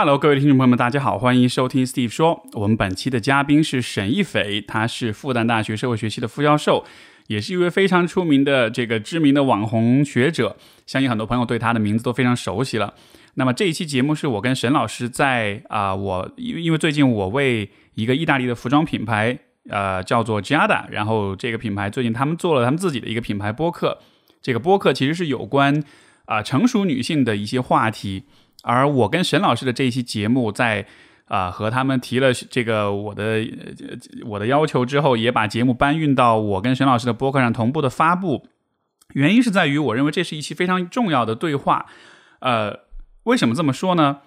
Hello，各位听众朋友们，大家好，欢迎收听 Steve 说。我们本期的嘉宾是沈一斐，他是复旦大学社会学系的副教授，也是一位非常出名的这个知名的网红学者，相信很多朋友对他的名字都非常熟悉了。那么这一期节目是我跟沈老师在啊，我因为因为最近我为一个意大利的服装品牌，呃，叫做 Giada，然后这个品牌最近他们做了他们自己的一个品牌播客，这个播客其实是有关啊成熟女性的一些话题，而我跟沈老师的这一期节目在啊和他们提了这个我的呃我的要求之后，也把节目搬运到我跟沈老师的博客上同步的发布，原因是在于我认为这是一期非常重要的对话，呃。为什么这么说呢？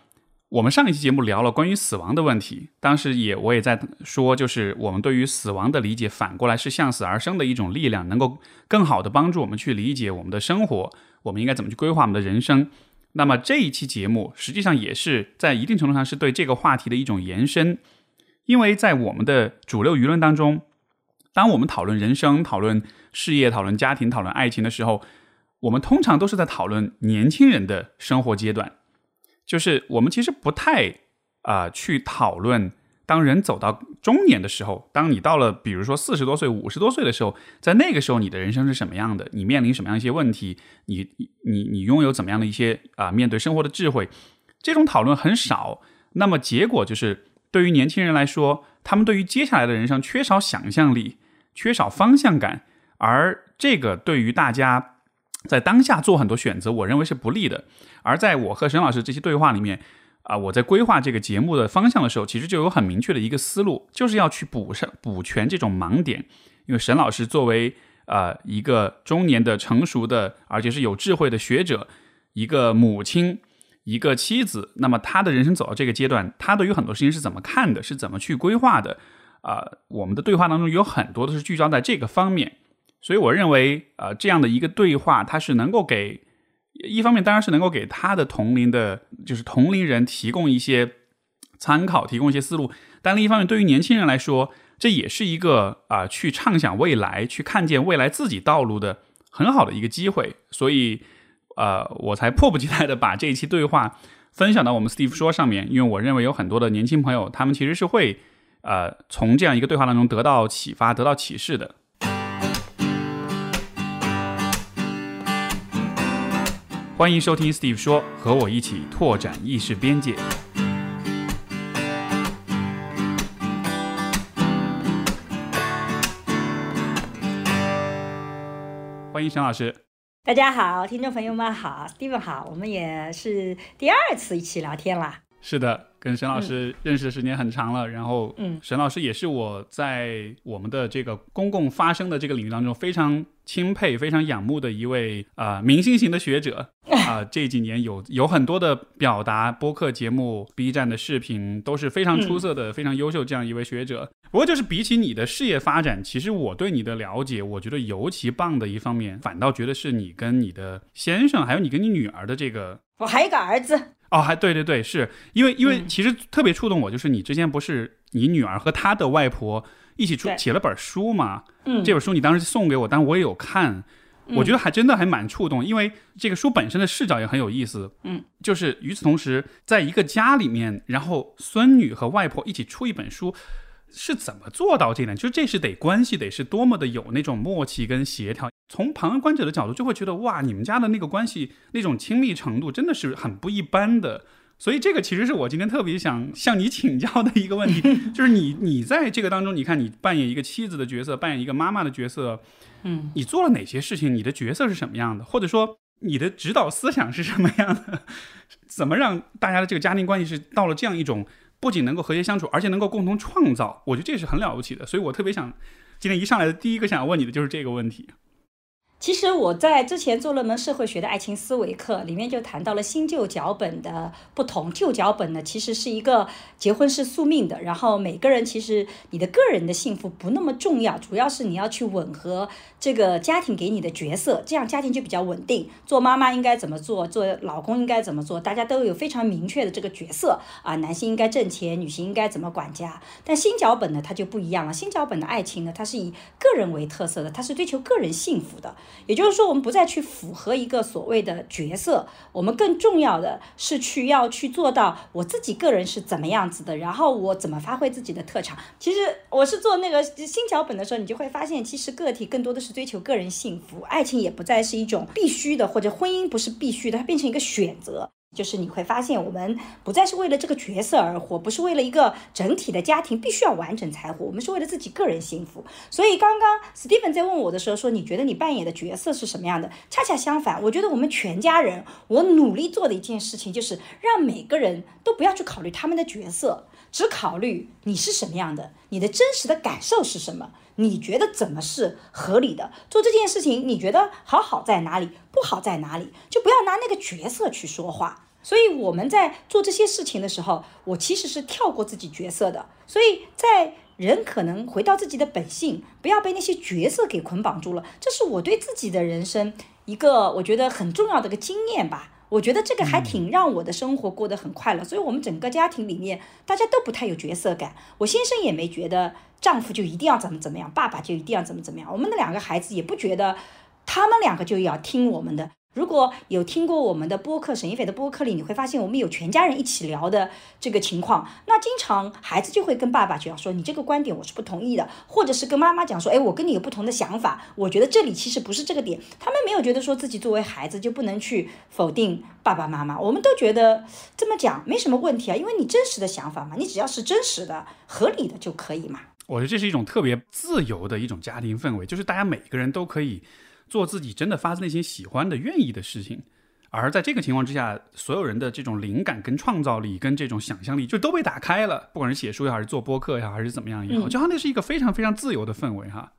我们上一期节目聊了关于死亡的问题，当时也我也在说，就是我们对于死亡的理解，反过来是向死而生的一种力量，能够更好的帮助我们去理解我们的生活，我们应该怎么去规划我们的人生。那么这一期节目实际上也是在一定程度上是对这个话题的一种延伸，因为在我们的主流舆论当中，当我们讨论人生、讨论事业、讨论家庭、讨论爱情的时候，我们通常都是在讨论年轻人的生活阶段。就是我们其实不太啊去讨论，当人走到中年的时候，当你到了比如说四十多岁、五十多岁的时候，在那个时候你的人生是什么样的？你面临什么样一些问题？你你你拥有怎么样的一些啊面对生活的智慧？这种讨论很少。那么结果就是，对于年轻人来说，他们对于接下来的人生缺少想象力，缺少方向感，而这个对于大家。在当下做很多选择，我认为是不利的。而在我和沈老师这些对话里面，啊，我在规划这个节目的方向的时候，其实就有很明确的一个思路，就是要去补上、补全这种盲点。因为沈老师作为呃一个中年的成熟的，而且是有智慧的学者，一个母亲，一个妻子，那么他的人生走到这个阶段，他对于很多事情是怎么看的，是怎么去规划的？啊，我们的对话当中有很多都是聚焦在这个方面。所以我认为，呃，这样的一个对话，它是能够给一方面，当然是能够给他的同龄的，就是同龄人提供一些参考，提供一些思路。但另一方面，对于年轻人来说，这也是一个啊，去畅想未来，去看见未来自己道路的很好的一个机会。所以，呃，我才迫不及待的把这一期对话分享到我们 Steve 说上面，因为我认为有很多的年轻朋友，他们其实是会呃从这样一个对话当中得到启发，得到启示的。欢迎收听 Steve 说，和我一起拓展意识边界。欢迎沈老师。大家好，听众朋友们好，Steve 好，我们也是第二次一起聊天啦。是的，跟沈老师认识的时间很长了，然后，嗯，沈老师也是我在我们的这个公共发声的这个领域当中非常。钦佩、非常仰慕的一位啊，明星型的学者 啊，这几年有有很多的表达，播客节目、B 站的视频都是非常出色的、非常优秀这样一位学者。不过，就是比起你的事业发展，其实我对你的了解，我觉得尤其棒的一方面，反倒觉得是你跟你的先生，还有你跟你女儿的这个，我还有个儿子哦，还对对对，是因为因为其实特别触动我，就是你之前不是你女儿和她的外婆。一起出写了本书嘛？嗯，这本书你当时送给我，但我也有看，我觉得还真的还蛮触动，因为这个书本身的视角也很有意思。嗯，就是与此同时，在一个家里面，然后孙女和外婆一起出一本书，是怎么做到这点？就这是得关系得是多么的有那种默契跟协调。从旁观者的角度，就会觉得哇，你们家的那个关系那种亲密程度真的是很不一般的。所以这个其实是我今天特别想向你请教的一个问题，就是你你在这个当中，你看你扮演一个妻子的角色，扮演一个妈妈的角色，嗯，你做了哪些事情？你的角色是什么样的？或者说你的指导思想是什么样的？怎么让大家的这个家庭关系是到了这样一种不仅能够和谐相处，而且能够共同创造？我觉得这是很了不起的。所以我特别想今天一上来的第一个想要问你的就是这个问题。其实我在之前做了门社会学的爱情思维课，里面就谈到了新旧脚本的不同。旧脚本呢，其实是一个结婚是宿命的，然后每个人其实你的个人的幸福不那么重要，主要是你要去吻合这个家庭给你的角色，这样家庭就比较稳定。做妈妈应该怎么做，做老公应该怎么做，大家都有非常明确的这个角色啊。男性应该挣钱，女性应该怎么管家。但新脚本呢，它就不一样了。新脚本的爱情呢，它是以个人为特色的，它是追求个人幸福的。也就是说，我们不再去符合一个所谓的角色，我们更重要的是去要去做到我自己个人是怎么样子的，然后我怎么发挥自己的特长。其实我是做那个新脚本的时候，你就会发现，其实个体更多的是追求个人幸福，爱情也不再是一种必须的，或者婚姻不是必须的，它变成一个选择。就是你会发现，我们不再是为了这个角色而活，不是为了一个整体的家庭必须要完整才活，我们是为了自己个人幸福。所以刚刚 Steven 在问我的时候说，你觉得你扮演的角色是什么样的？恰恰相反，我觉得我们全家人，我努力做的一件事情就是让每个人都不要去考虑他们的角色，只考虑你是什么样的，你的真实的感受是什么。你觉得怎么是合理的？做这件事情，你觉得好好在哪里，不好在哪里？就不要拿那个角色去说话。所以我们在做这些事情的时候，我其实是跳过自己角色的。所以在人可能回到自己的本性，不要被那些角色给捆绑住了。这是我对自己的人生一个我觉得很重要的一个经验吧。我觉得这个还挺让我的生活过得很快乐。所以我们整个家庭里面大家都不太有角色感，我先生也没觉得。丈夫就一定要怎么怎么样，爸爸就一定要怎么怎么样。我们的两个孩子也不觉得，他们两个就要听我们的。如果有听过我们的播客，沈一斐的播客里，你会发现我们有全家人一起聊的这个情况。那经常孩子就会跟爸爸讲说：“你这个观点我是不同意的。”或者是跟妈妈讲说：“哎，我跟你有不同的想法，我觉得这里其实不是这个点。”他们没有觉得说自己作为孩子就不能去否定爸爸妈妈。我们都觉得这么讲没什么问题啊，因为你真实的想法嘛，你只要是真实的、合理的就可以嘛。我觉得这是一种特别自由的一种家庭氛围，就是大家每个人都可以做自己真的发自内心喜欢的、愿意的事情。而在这个情况之下，所有人的这种灵感、跟创造力、跟这种想象力就都被打开了。不管是写书也好，还是做播客也好，还是怎么样也好，就好像那是一个非常非常自由的氛围哈。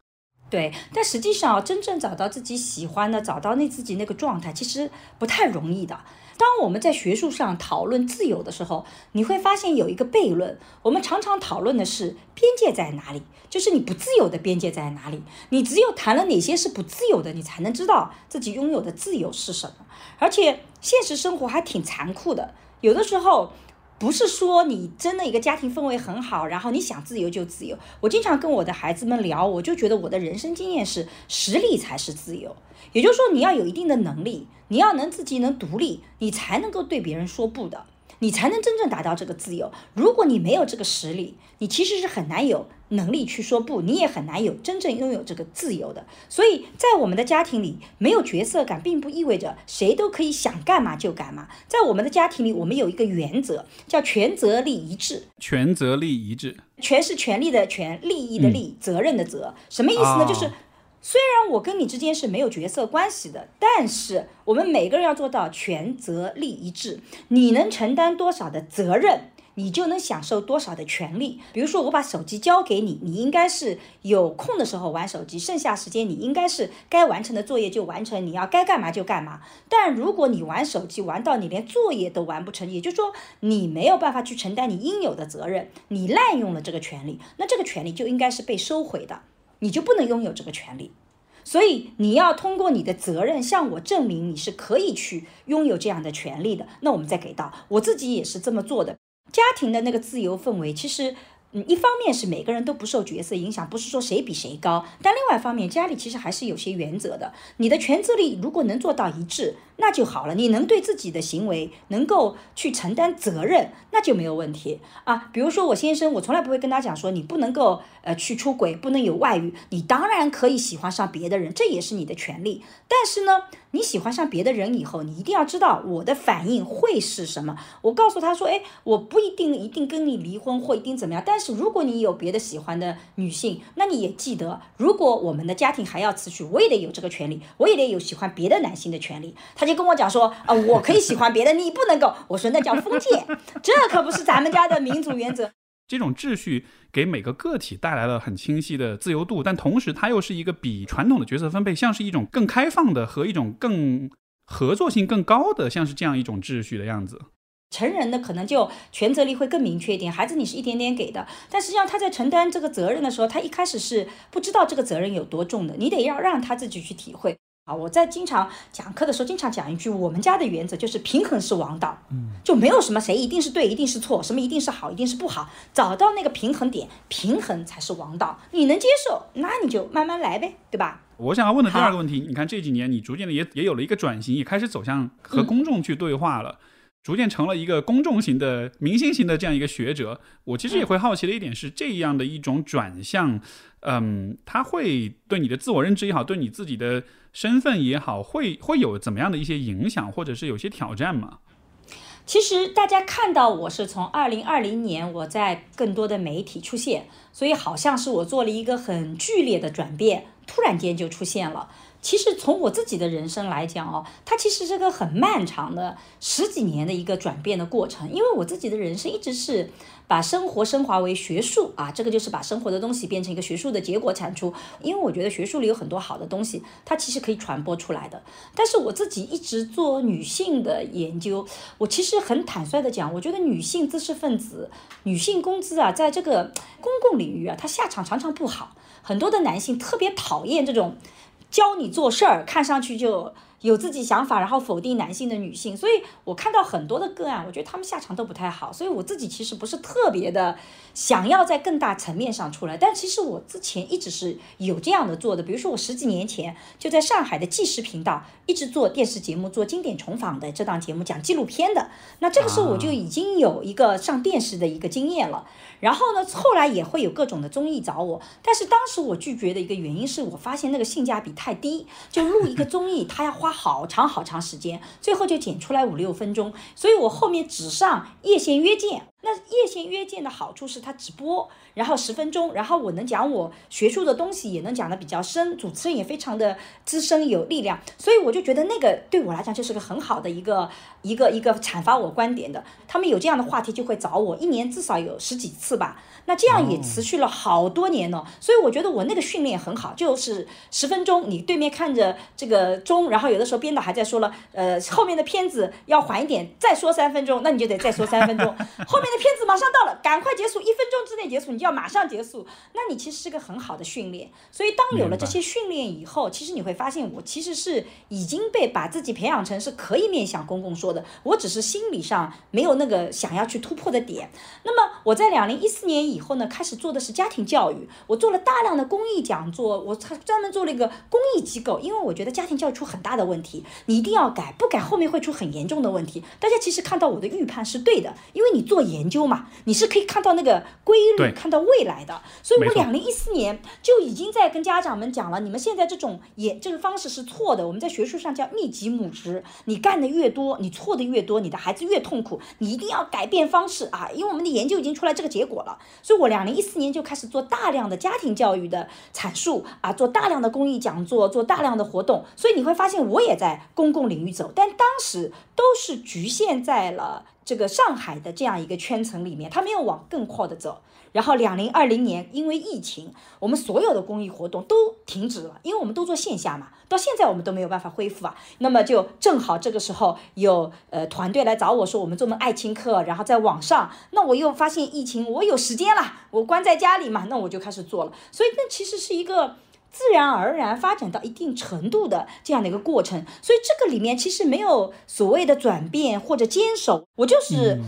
对，但实际上真正找到自己喜欢的，找到那自己那个状态，其实不太容易的。当我们在学术上讨论自由的时候，你会发现有一个悖论。我们常常讨论的是边界在哪里，就是你不自由的边界在哪里。你只有谈了哪些是不自由的，你才能知道自己拥有的自由是什么。而且现实生活还挺残酷的，有的时候。不是说你真的一个家庭氛围很好，然后你想自由就自由。我经常跟我的孩子们聊，我就觉得我的人生经验是实力才是自由。也就是说，你要有一定的能力，你要能自己能独立，你才能够对别人说不的。你才能真正达到这个自由。如果你没有这个实力，你其实是很难有能力去说不，你也很难有真正拥有这个自由的。所以在我们的家庭里，没有角色感，并不意味着谁都可以想干嘛就干嘛。在我们的家庭里，我们有一个原则，叫权责利一致。权责利一致，权是权利的权，利益的利，责任的责。什么意思呢？就是。虽然我跟你之间是没有角色关系的，但是我们每个人要做到权责利一致。你能承担多少的责任，你就能享受多少的权利。比如说，我把手机交给你，你应该是有空的时候玩手机，剩下时间你应该是该完成的作业就完成，你要该干嘛就干嘛。但如果你玩手机玩到你连作业都完不成，也就是说你没有办法去承担你应有的责任，你滥用了这个权利，那这个权利就应该是被收回的。你就不能拥有这个权利，所以你要通过你的责任向我证明你是可以去拥有这样的权利的。那我们再给到我自己也是这么做的。家庭的那个自由氛围，其实。嗯，一方面是每个人都不受角色影响，不是说谁比谁高，但另外一方面，家里其实还是有些原则的。你的权责力如果能做到一致，那就好了。你能对自己的行为能够去承担责任，那就没有问题啊。比如说我先生，我从来不会跟他讲说你不能够呃去出轨，不能有外遇。你当然可以喜欢上别的人，这也是你的权利。但是呢，你喜欢上别的人以后，你一定要知道我的反应会是什么。我告诉他说，哎，我不一定一定跟你离婚或一定怎么样，但是如果你有别的喜欢的女性，那你也记得，如果我们的家庭还要持续，我也得有这个权利，我也得有喜欢别的男性的权利。他就跟我讲说，啊，我可以喜欢别的，你不能够。我说那叫封建，这可不是咱们家的民主原则。这种秩序给每个个体带来了很清晰的自由度，但同时它又是一个比传统的角色分配像是一种更开放的和一种更合作性更高的，像是这样一种秩序的样子。成人的可能就权责力会更明确一点，孩子你是一点点给的，但实际上他在承担这个责任的时候，他一开始是不知道这个责任有多重的，你得要让他自己去体会。啊，我在经常讲课的时候，经常讲一句，我们家的原则就是平衡是王道，嗯，就没有什么谁一定是对，一定是错，什么一定是好，一定是不好，找到那个平衡点，平衡才是王道。你能接受，那你就慢慢来呗，对吧？我想要问的第二个问题，你看这几年你逐渐的也也有了一个转型，也开始走向和公众去对话了，逐渐成了一个公众型的、明星型的这样一个学者。我其实也会好奇的一点是，这样的一种转向，嗯，它会对你的自我认知也好，对你自己的身份也好，会会有怎么样的一些影响，或者是有些挑战吗？其实大家看到我是从二零二零年我在更多的媒体出现，所以好像是我做了一个很剧烈的转变，突然间就出现了。其实从我自己的人生来讲哦，它其实是个很漫长的十几年的一个转变的过程，因为我自己的人生一直是。把生活升华为学术啊，这个就是把生活的东西变成一个学术的结果产出。因为我觉得学术里有很多好的东西，它其实可以传播出来的。但是我自己一直做女性的研究，我其实很坦率的讲，我觉得女性知识分子、女性工资啊，在这个公共领域啊，他下场常常不好。很多的男性特别讨厌这种教你做事儿，看上去就。有自己想法，然后否定男性的女性，所以我看到很多的个案，我觉得他们下场都不太好。所以我自己其实不是特别的想要在更大层面上出来，但其实我之前一直是有这样的做的。比如说我十几年前就在上海的纪实频道一直做电视节目，做经典重访的这档节目，讲纪录片的。那这个时候我就已经有一个上电视的一个经验了。然后呢，后来也会有各种的综艺找我，但是当时我拒绝的一个原因是我发现那个性价比太低，就录一个综艺，他要花。好长好长时间，最后就剪出来五六分钟，所以我后面只上夜线约见。那叶线约见的好处是它直播，然后十分钟，然后我能讲我学术的东西，也能讲的比较深，主持人也非常的资深有力量，所以我就觉得那个对我来讲就是个很好的一个一个一个阐发我观点的。他们有这样的话题就会找我，一年至少有十几次吧。那这样也持续了好多年呢，所以我觉得我那个训练很好，就是十分钟，你对面看着这个钟，然后有的时候编导还在说了，呃，后面的片子要缓一点，再说三分钟，那你就得再说三分钟，后面。片子马上到了，赶快结束，一分钟之内结束，你就要马上结束。那你其实是个很好的训练。所以当有了这些训练以后，其实你会发现，我其实是已经被把自己培养成是可以面向公共说的。我只是心理上没有那个想要去突破的点。那么我在两零一四年以后呢，开始做的是家庭教育，我做了大量的公益讲座，我专门做了一个公益机构，因为我觉得家庭教育出很大的问题，你一定要改，不改后面会出很严重的问题。大家其实看到我的预判是对的，因为你做研。研究嘛，你是可以看到那个规律，看到未来的。所以我两零一四年就已经在跟家长们讲了，你们现在这种也这个方式是错的。我们在学术上叫密集母职，你干的越多，你错的越多，你的孩子越痛苦。你一定要改变方式啊，因为我们的研究已经出来这个结果了。所以我两零一四年就开始做大量的家庭教育的阐述啊，做大量的公益讲座，做大量的活动。所以你会发现我也在公共领域走，但当时都是局限在了。这个上海的这样一个圈层里面，他没有往更阔的走。然后，两零二零年因为疫情，我们所有的公益活动都停止了，因为我们都做线下嘛，到现在我们都没有办法恢复啊。那么就正好这个时候有呃团队来找我说，我们做门爱情课，然后在网上。那我又发现疫情，我有时间了，我关在家里嘛，那我就开始做了。所以那其实是一个。自然而然发展到一定程度的这样的一个过程，所以这个里面其实没有所谓的转变或者坚守，我就是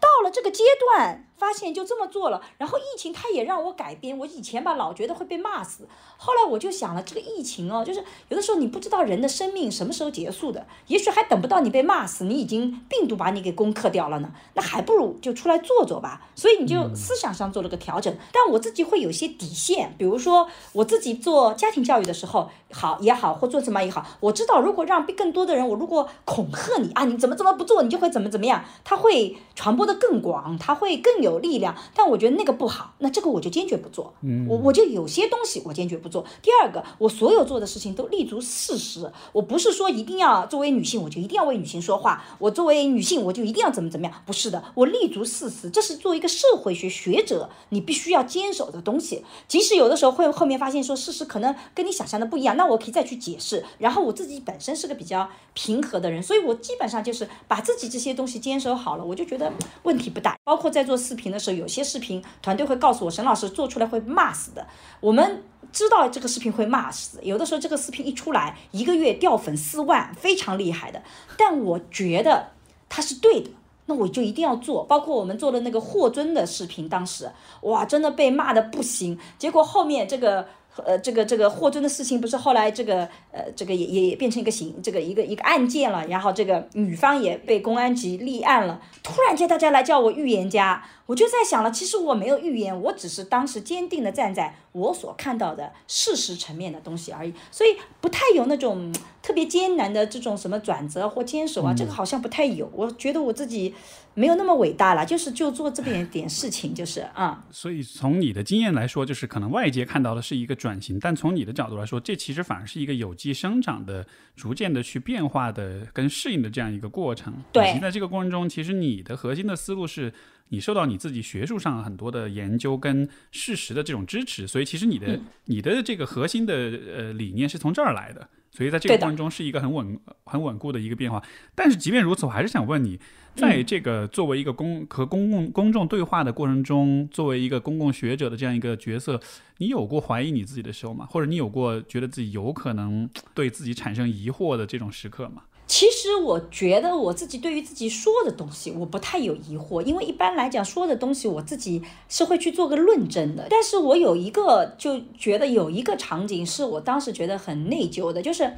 到了这个阶段。发现就这么做了，然后疫情它也让我改变。我以前吧老觉得会被骂死，后来我就想了，这个疫情哦，就是有的时候你不知道人的生命什么时候结束的，也许还等不到你被骂死，你已经病毒把你给攻克掉了呢。那还不如就出来做做吧。所以你就思想上做了个调整。但我自己会有些底线，比如说我自己做家庭教育的时候，好也好，或做什么也好，我知道如果让更多的人，我如果恐吓你啊，你怎么怎么不做，你就会怎么怎么样，它会传播的更广，它会更有。力量，但我觉得那个不好，那这个我就坚决不做。嗯，我我就有些东西我坚决不做。第二个，我所有做的事情都立足事实，我不是说一定要作为女性我就一定要为女性说话，我作为女性我就一定要怎么怎么样，不是的，我立足事实，这是作为一个社会学学者你必须要坚守的东西。即使有的时候会后面发现说事实可能跟你想象的不一样，那我可以再去解释。然后我自己本身是个比较平和的人，所以我基本上就是把自己这些东西坚守好了，我就觉得问题不大。包括在做视频。的时候，有些视频团队会告诉我，沈老师做出来会骂死的。我们知道这个视频会骂死，有的时候这个视频一出来，一个月掉粉四万，非常厉害的。但我觉得他是对的，那我就一定要做。包括我们做的那个霍尊的视频，当时哇，真的被骂的不行。结果后面这个呃，这个这个霍尊的事情不是后来这个呃这个也也也变成一个刑这个一个一个案件了，然后这个女方也被公安局立案了。突然间大家来叫我预言家，我就在想了，其实我没有预言，我只是当时坚定的站在我所看到的事实层面的东西而已，所以不太有那种特别艰难的这种什么转折或坚守啊，这个好像不太有。我觉得我自己没有那么伟大了，就是就做这边点事情，就是啊。所以从你的经验来说，就是可能外界看到的是一个。转型，但从你的角度来说，这其实反而是一个有机生长的、逐渐的去变化的、跟适应的这样一个过程。对，以及在这个过程中，其实你的核心的思路是你受到你自己学术上很多的研究跟事实的这种支持，所以其实你的你的这个核心的呃理念是从这儿来的。所以在这个过程中是一个很稳、很稳固的一个变化。但是即便如此，我还是想问你，在这个作为一个公和公共公众对话的过程中，作为一个公共学者的这样一个角色，你有过怀疑你自己的时候吗？或者你有过觉得自己有可能对自己产生疑惑的这种时刻吗？其实我觉得我自己对于自己说的东西，我不太有疑惑，因为一般来讲说的东西，我自己是会去做个论证的。但是我有一个就觉得有一个场景是我当时觉得很内疚的，就是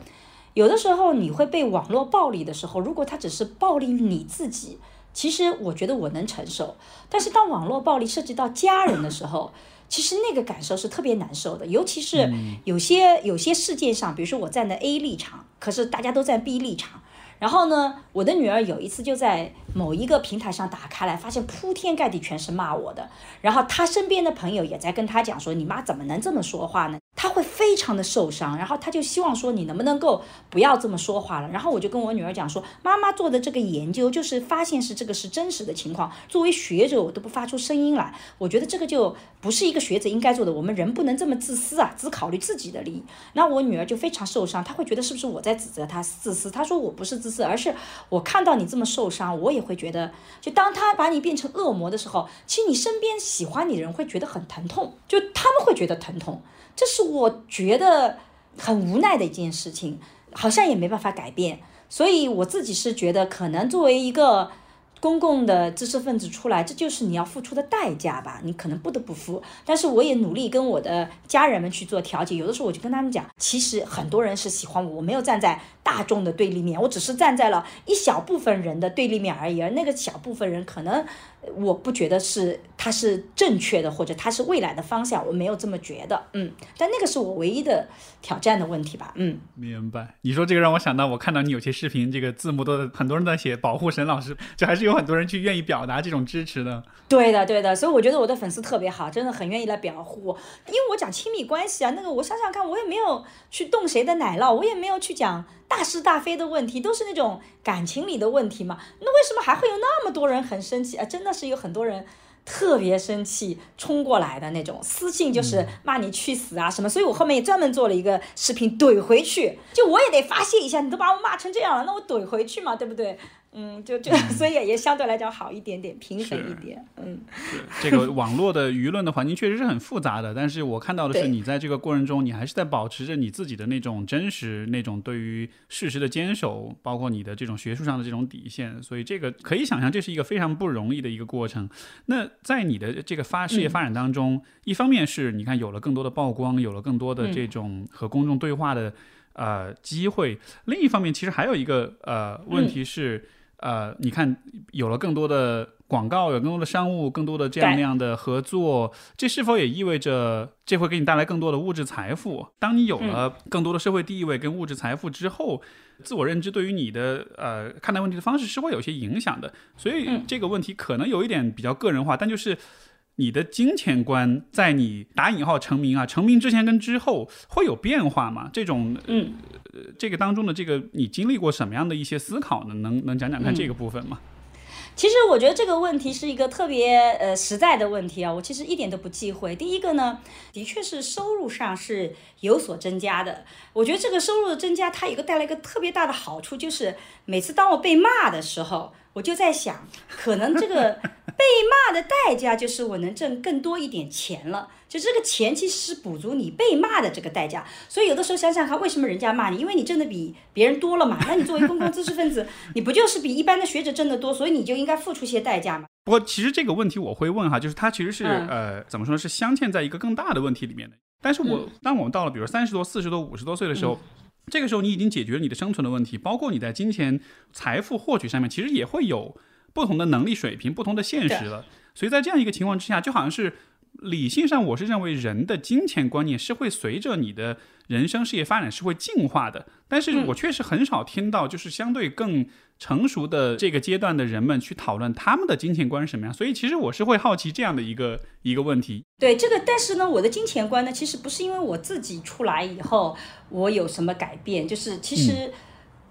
有的时候你会被网络暴力的时候，如果他只是暴力你自己，其实我觉得我能承受。但是当网络暴力涉及到家人的时候，其实那个感受是特别难受的，尤其是有些有些事件上，比如说我站在 A 立场，可是大家都在逼立场。然后呢，我的女儿有一次就在某一个平台上打开来，发现铺天盖地全是骂我的。然后她身边的朋友也在跟她讲说：“你妈怎么能这么说话呢？”他会非常的受伤，然后他就希望说你能不能够不要这么说话了。然后我就跟我女儿讲说，妈妈做的这个研究就是发现是这个是真实的情况。作为学者，我都不发出声音来，我觉得这个就不是一个学者应该做的。我们人不能这么自私啊，只考虑自己的利益。那我女儿就非常受伤，她会觉得是不是我在指责她自私？她说我不是自私，而是我看到你这么受伤，我也会觉得，就当他把你变成恶魔的时候，其实你身边喜欢你的人会觉得很疼痛，就他们会觉得疼痛。这是我觉得很无奈的一件事情，好像也没办法改变，所以我自己是觉得，可能作为一个公共的知识分子出来，这就是你要付出的代价吧，你可能不得不付。但是我也努力跟我的家人们去做调解，有的时候我就跟他们讲，其实很多人是喜欢我，我没有站在大众的对立面，我只是站在了一小部分人的对立面而已，而那个小部分人可能。我不觉得是他是正确的，或者他是未来的方向，我没有这么觉得，嗯，但那个是我唯一的挑战的问题吧，嗯，明白。你说这个让我想到，我看到你有些视频，这个字幕都很多人在写保护沈老师，就还是有很多人去愿意表达这种支持的。对的，对的，所以我觉得我的粉丝特别好，真的很愿意来保护我，因为我讲亲密关系啊，那个我想想看，我也没有去动谁的奶酪，我也没有去讲。大是大非的问题都是那种感情里的问题嘛？那为什么还会有那么多人很生气啊？真的是有很多人特别生气冲过来的那种私信，就是骂你去死啊什么？所以我后面也专门做了一个视频怼回去，就我也得发泄一下，你都把我骂成这样了，那我怼回去嘛，对不对？嗯，就就 所以也相对来讲好一点点，平衡一点。嗯，这个网络的舆论的环境确实是很复杂的，但是我看到的是你在这个过程中，你还是在保持着你自己的那种真实，那种对于事实的坚守，包括你的这种学术上的这种底线。所以这个可以想象，这是一个非常不容易的一个过程。那在你的这个发事业发展当中，一方面是你看有了更多的曝光，有了更多的这种和公众对话的呃机会，另一方面其实还有一个呃问题是。呃，你看，有了更多的广告，有更多的商务，更多的这样那样的合作，这是否也意味着这会给你带来更多的物质财富？当你有了更多的社会地位跟物质财富之后，自我认知对于你的呃看待问题的方式是会有些影响的。所以这个问题可能有一点比较个人化，但就是你的金钱观在你打引号成名啊，成名之前跟之后会有变化吗？这种嗯。这个当中的这个，你经历过什么样的一些思考呢？能能讲讲看这个部分吗？其实我觉得这个问题是一个特别呃实在的问题啊，我其实一点都不忌讳。第一个呢，的确是收入上是有所增加的。我觉得这个收入的增加，它有个带来一个特别大的好处，就是每次当我被骂的时候。我就在想，可能这个被骂的代价就是我能挣更多一点钱了。就这个钱其实是补足你被骂的这个代价。所以有的时候想想看，为什么人家骂你？因为你挣的比别人多了嘛。那你作为公共知识分子，你不就是比一般的学者挣得多？所以你就应该付出些代价嘛。不过其实这个问题我会问哈，就是它其实是呃怎么说是镶嵌在一个更大的问题里面的。但是我当我们到了比如三十多、四十多、五十多岁的时候，这个时候你已经解决了你的生存的问题，包括你在金钱财富获取上面，其实也会有不同的能力水平、不同的现实了。所以在这样一个情况之下，就好像是。理性上，我是认为人的金钱观念是会随着你的人生事业发展是会进化的。但是我确实很少听到，就是相对更成熟的这个阶段的人们去讨论他们的金钱观是什么样。所以其实我是会好奇这样的一个一个问题。对这个，但是呢，我的金钱观呢，其实不是因为我自己出来以后我有什么改变，就是其实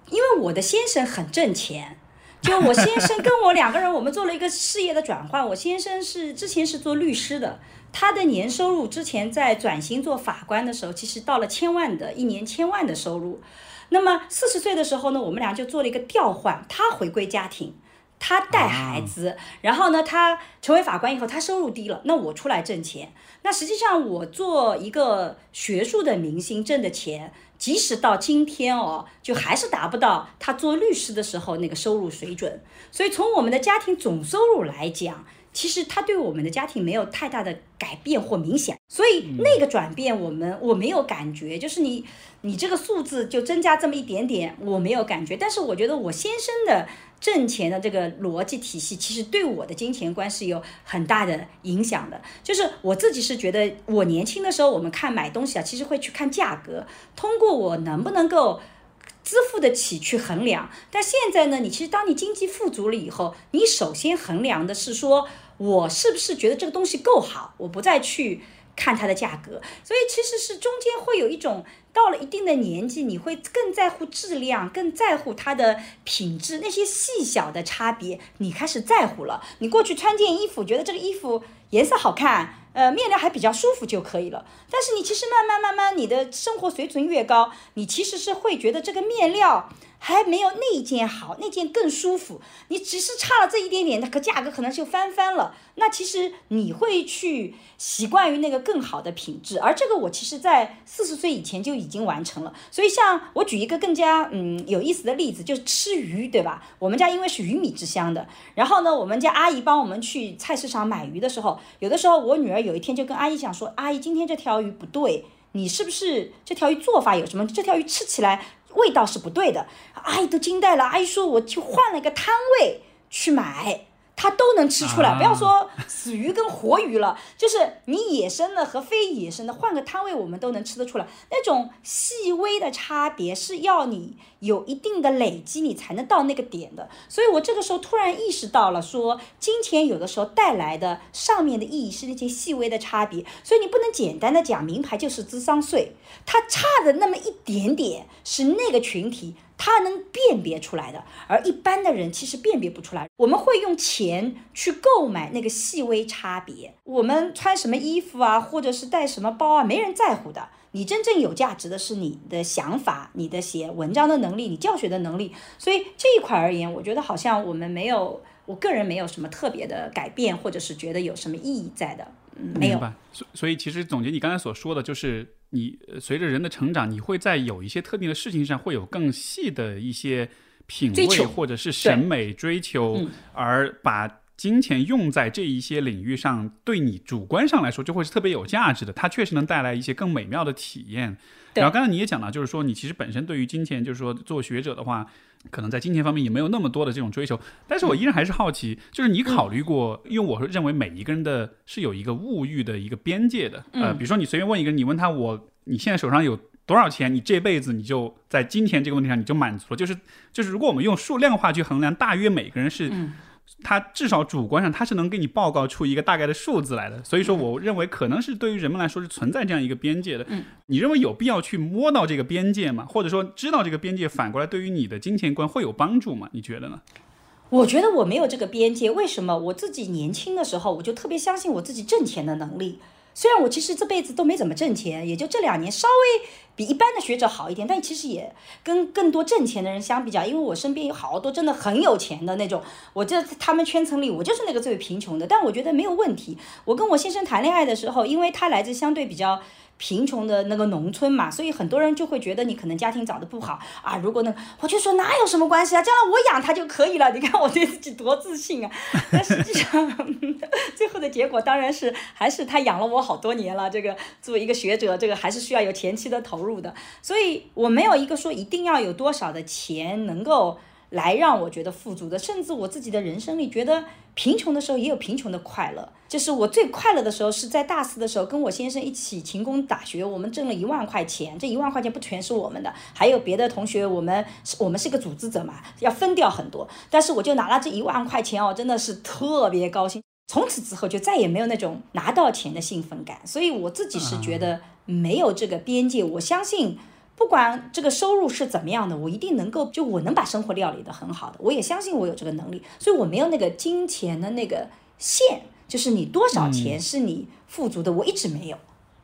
因为我的先生很挣钱。就我先生跟我两个人，我们做了一个事业的转换。我先生是之前是做律师的，他的年收入之前在转型做法官的时候，其实到了千万的一年千万的收入。那么四十岁的时候呢，我们俩就做了一个调换，他回归家庭，他带孩子，然后呢，他成为法官以后，他收入低了，那我出来挣钱。那实际上我做一个学术的明星挣的钱。即使到今天哦，就还是达不到他做律师的时候那个收入水准。所以从我们的家庭总收入来讲，其实他对我们的家庭没有太大的改变或明显。所以那个转变，我们我没有感觉，就是你你这个数字就增加这么一点点，我没有感觉。但是我觉得我先生的。挣钱的这个逻辑体系，其实对我的金钱观是有很大的影响的。就是我自己是觉得，我年轻的时候，我们看买东西啊，其实会去看价格，通过我能不能够支付得起去衡量。但现在呢，你其实当你经济富足了以后，你首先衡量的是说我是不是觉得这个东西够好，我不再去。看它的价格，所以其实是中间会有一种到了一定的年纪，你会更在乎质量，更在乎它的品质，那些细小的差别你开始在乎了。你过去穿件衣服，觉得这个衣服颜色好看，呃，面料还比较舒服就可以了。但是你其实慢慢慢慢，你的生活水准越高，你其实是会觉得这个面料。还没有那件好，那件更舒服。你只是差了这一点点，那个价格可能就翻番了。那其实你会去习惯于那个更好的品质，而这个我其实在四十岁以前就已经完成了。所以像我举一个更加嗯有意思的例子，就是吃鱼，对吧？我们家因为是鱼米之乡的，然后呢，我们家阿姨帮我们去菜市场买鱼的时候，有的时候我女儿有一天就跟阿姨讲说：“阿姨，今天这条鱼不对，你是不是这条鱼做法有什么？这条鱼吃起来。”味道是不对的，阿姨都惊呆了。阿姨说：“我去换了一个摊位去买。”她都能吃出来，不要说死鱼跟活鱼了，就是你野生的和非野生的，换个摊位我们都能吃得出来。那种细微的差别是要你有一定的累积，你才能到那个点的。所以我这个时候突然意识到了，说金钱有的时候带来的上面的意义是那些细微的差别，所以你不能简单的讲名牌就是智商税，它差的那么一点点是那个群体。他能辨别出来的，而一般的人其实辨别不出来。我们会用钱去购买那个细微差别。我们穿什么衣服啊，或者是带什么包啊，没人在乎的。你真正有价值的是你的想法、你的写文章的能力、你教学的能力。所以这一块而言，我觉得好像我们没有，我个人没有什么特别的改变，或者是觉得有什么意义在的。嗯，没有。所所以，其实总结你刚才所说的就是。你随着人的成长，你会在有一些特定的事情上会有更细的一些品味或者是审美追求，而把金钱用在这一些领域上，对你主观上来说就会是特别有价值的。它确实能带来一些更美妙的体验。然后刚才你也讲了，就是说你其实本身对于金钱，就是说做学者的话。可能在金钱方面也没有那么多的这种追求，但是我依然还是好奇，就是你考虑过，因为我是认为每一个人的是有一个物欲的一个边界的，呃，比如说你随便问一个人，你问他我你现在手上有多少钱，你这辈子你就在金钱这个问题上你就满足了，就是就是如果我们用数量化去衡量，大约每个人是。他至少主观上他是能给你报告出一个大概的数字来的，所以说我认为可能是对于人们来说是存在这样一个边界的。嗯，你认为有必要去摸到这个边界吗？或者说知道这个边界，反过来对于你的金钱观会有帮助吗？你觉得呢？我觉得我没有这个边界，为什么？我自己年轻的时候我就特别相信我自己挣钱的能力。虽然我其实这辈子都没怎么挣钱，也就这两年稍微比一般的学者好一点，但其实也跟更多挣钱的人相比较，因为我身边有好多真的很有钱的那种，我这他们圈层里我就是那个最贫穷的，但我觉得没有问题。我跟我先生谈恋爱的时候，因为他来自相对比较。贫穷的那个农村嘛，所以很多人就会觉得你可能家庭长得不好啊。如果呢，我就说哪有什么关系啊，将来我养他就可以了。你看我对自己多自信啊！但实际上，最后的结果当然是还是他养了我好多年了。这个作为一个学者，这个还是需要有前期的投入的。所以我没有一个说一定要有多少的钱能够。来让我觉得富足的，甚至我自己的人生里，觉得贫穷的时候也有贫穷的快乐。就是我最快乐的时候，是在大四的时候，跟我先生一起勤工打学，我们挣了一万块钱。这一万块钱不全是我们的，还有别的同学，我们是我们是个组织者嘛，要分掉很多。但是我就拿了这一万块钱哦，真的是特别高兴。从此之后就再也没有那种拿到钱的兴奋感。所以我自己是觉得没有这个边界，我相信。不管这个收入是怎么样的，我一定能够，就我能把生活料理的很好的，我也相信我有这个能力，所以我没有那个金钱的那个线，就是你多少钱是你富足的，我一直没有，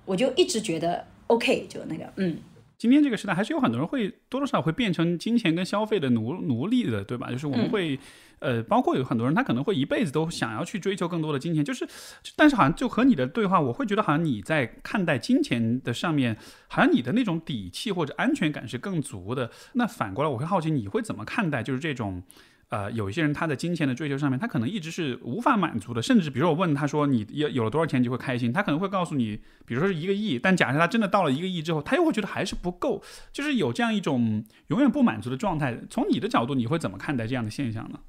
我就一直觉得 OK，就那个，嗯。今天这个时代还是有很多人会多多少少会变成金钱跟消费的奴奴隶的，对吧？就是我们会，呃，包括有很多人他可能会一辈子都想要去追求更多的金钱，就是，但是好像就和你的对话，我会觉得好像你在看待金钱的上面，好像你的那种底气或者安全感是更足的。那反过来，我会好奇你会怎么看待就是这种。呃，有一些人他在金钱的追求上面，他可能一直是无法满足的，甚至比如我问他说你有有了多少钱就会开心，他可能会告诉你，比如说是一个亿，但假设他真的到了一个亿之后，他又会觉得还是不够，就是有这样一种永远不满足的状态。从你的角度，你会怎么看待这样的现象呢？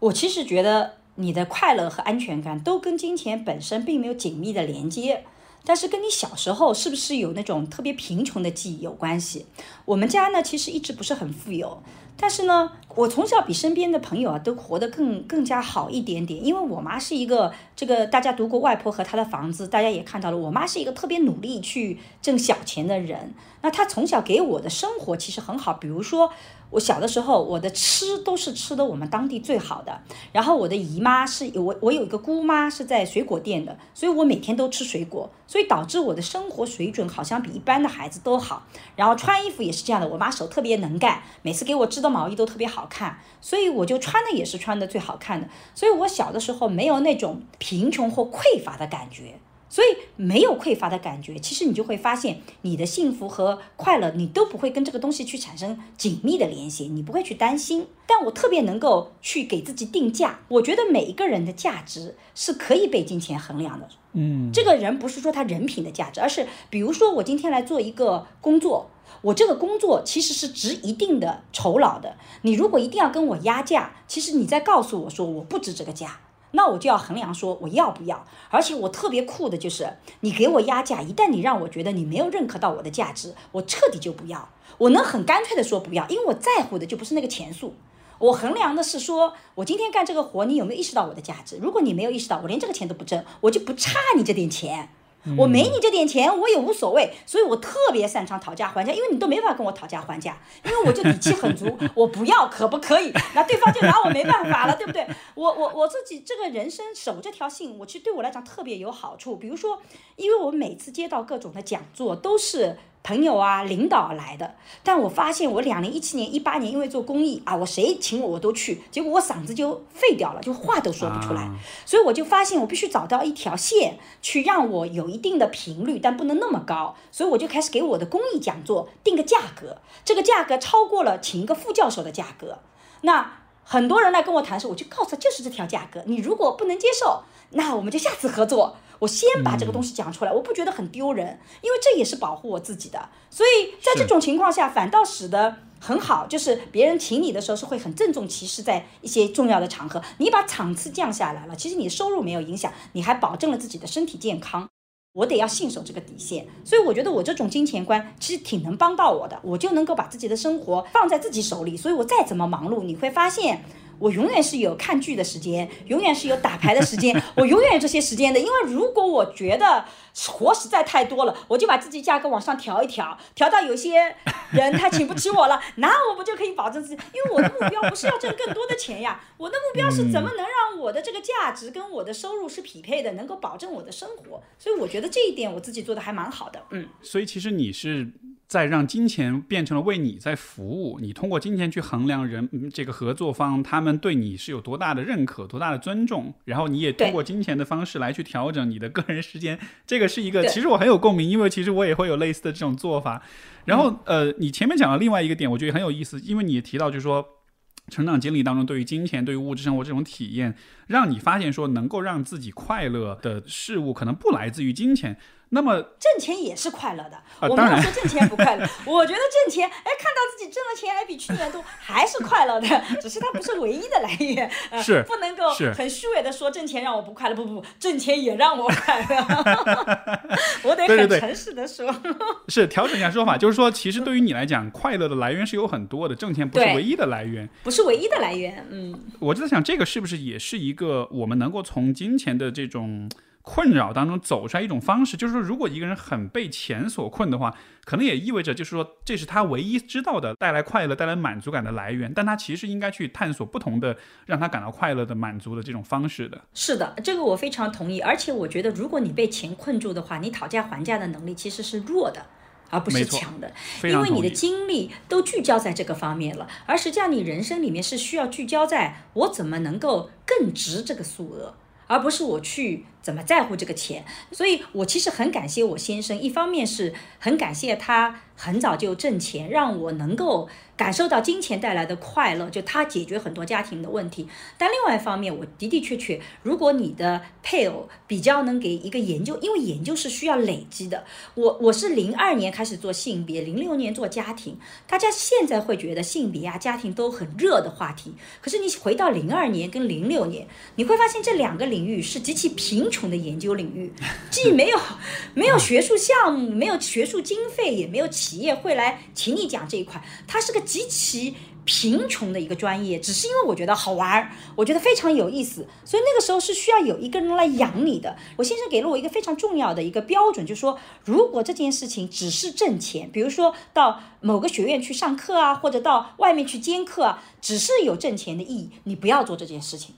我其实觉得你的快乐和安全感都跟金钱本身并没有紧密的连接。但是跟你小时候是不是有那种特别贫穷的记忆有关系？我们家呢，其实一直不是很富有，但是呢，我从小比身边的朋友啊都活得更更加好一点点。因为我妈是一个这个大家读过《外婆和她的房子》，大家也看到了，我妈是一个特别努力去挣小钱的人。那她从小给我的生活其实很好，比如说。我小的时候，我的吃都是吃的我们当地最好的。然后我的姨妈是我，我有一个姑妈是在水果店的，所以我每天都吃水果，所以导致我的生活水准好像比一般的孩子都好。然后穿衣服也是这样的，我妈手特别能干，每次给我织的毛衣都特别好好看，所以我就穿的也是穿的最好看的。所以我小的时候没有那种贫穷或匮乏的感觉。所以没有匮乏的感觉，其实你就会发现你的幸福和快乐，你都不会跟这个东西去产生紧密的联系，你不会去担心。但我特别能够去给自己定价，我觉得每一个人的价值是可以被金钱衡量的。嗯，这个人不是说他人品的价值，而是比如说我今天来做一个工作，我这个工作其实是值一定的酬劳的。你如果一定要跟我压价，其实你在告诉我说我不值这个价。那我就要衡量说我要不要，而且我特别酷的就是，你给我压价，一旦你让我觉得你没有认可到我的价值，我彻底就不要。我能很干脆的说不要，因为我在乎的就不是那个钱数，我衡量的是说我今天干这个活，你有没有意识到我的价值？如果你没有意识到，我连这个钱都不挣，我就不差你这点钱。我没你这点钱，我也无所谓，所以我特别擅长讨价还价，因为你都没法跟我讨价还价，因为我就底气很足，我不要可不可以？那对方就拿我没办法了，对不对？我我我自己这个人生守这条信，我其实对我来讲特别有好处。比如说，因为我每次接到各种的讲座，都是。朋友啊，领导来的，但我发现我两零一七年、一八年因为做公益啊，我谁请我我都去，结果我嗓子就废掉了，就话都说不出来，所以我就发现我必须找到一条线，去让我有一定的频率，但不能那么高，所以我就开始给我的公益讲座定个价格，这个价格超过了请一个副教授的价格，那很多人来跟我谈时，我就告诉他就是这条价格，你如果不能接受，那我们就下次合作。我先把这个东西讲出来，我不觉得很丢人，因为这也是保护我自己的。所以在这种情况下，反倒使得很好，就是别人请你的时候是会很郑重其事，在一些重要的场合，你把场次降下来了，其实你的收入没有影响，你还保证了自己的身体健康。我得要信守这个底线，所以我觉得我这种金钱观其实挺能帮到我的，我就能够把自己的生活放在自己手里，所以我再怎么忙碌，你会发现。我永远是有看剧的时间，永远是有打牌的时间，我永远有这些时间的。因为如果我觉得活实在太多了，我就把自己价格往上调一调，调到有些人他请不起我了，那我不就可以保证自己？因为我的目标不是要挣更多的钱呀，我的目标是怎么能让我的这个价值跟我的收入是匹配的，能够保证我的生活。所以我觉得这一点我自己做的还蛮好的。嗯，所以其实你是。在让金钱变成了为你在服务，你通过金钱去衡量人这个合作方他们对你是有多大的认可、多大的尊重，然后你也通过金钱的方式来去调整你的个人时间，这个是一个其实我很有共鸣，因为其实我也会有类似的这种做法。然后呃，你前面讲了另外一个点，我觉得很有意思，因为你也提到就是说。成长经历当中，对于金钱、对于物质生活这种体验，让你发现说，能够让自己快乐的事物，可能不来自于金钱。那么挣钱也是快乐的，我没有说挣钱不快乐。我觉得挣钱，哎，看到自己挣了钱，哎，比去年多，还是快乐的。只是它不是唯一的来源，呃是不能够很虚伪的说挣钱让我不快乐。不不不，挣钱也让我快乐。我得很诚实的说。是调整一下说法，就是说，其实对于你来讲，快乐的来源是有很多的，挣钱不是唯一的来源，不是唯一的来源。嗯，我就在想，这个是不是也是一个我们能够从金钱的这种。困扰当中走出来一种方式，就是说，如果一个人很被钱所困的话，可能也意味着，就是说，这是他唯一知道的带来快乐、带来满足感的来源。但他其实应该去探索不同的让他感到快乐的、满足的这种方式的。是的，这个我非常同意。而且我觉得，如果你被钱困住的话，你讨价还价的能力其实是弱的，而不是强的，因为你的精力都聚焦在这个方面了。而实际上，你人生里面是需要聚焦在我怎么能够更值这个数额，而不是我去。怎么在乎这个钱？所以我其实很感谢我先生，一方面是很感谢他很早就挣钱，让我能够感受到金钱带来的快乐，就他解决很多家庭的问题。但另外一方面，我的的确确，如果你的配偶比较能给一个研究，因为研究是需要累积的。我我是零二年开始做性别，零六年做家庭，大家现在会觉得性别啊、家庭都很热的话题。可是你回到零二年跟零六年，你会发现这两个领域是极其平。穷的研究领域，既没有没有学术项目，没有学术经费，也没有企业会来请你讲这一块，它是个极其贫穷的一个专业。只是因为我觉得好玩儿，我觉得非常有意思，所以那个时候是需要有一个人来养你的。我先生给了我一个非常重要的一个标准，就是说，如果这件事情只是挣钱，比如说到某个学院去上课啊，或者到外面去兼课啊，只是有挣钱的意义，你不要做这件事情。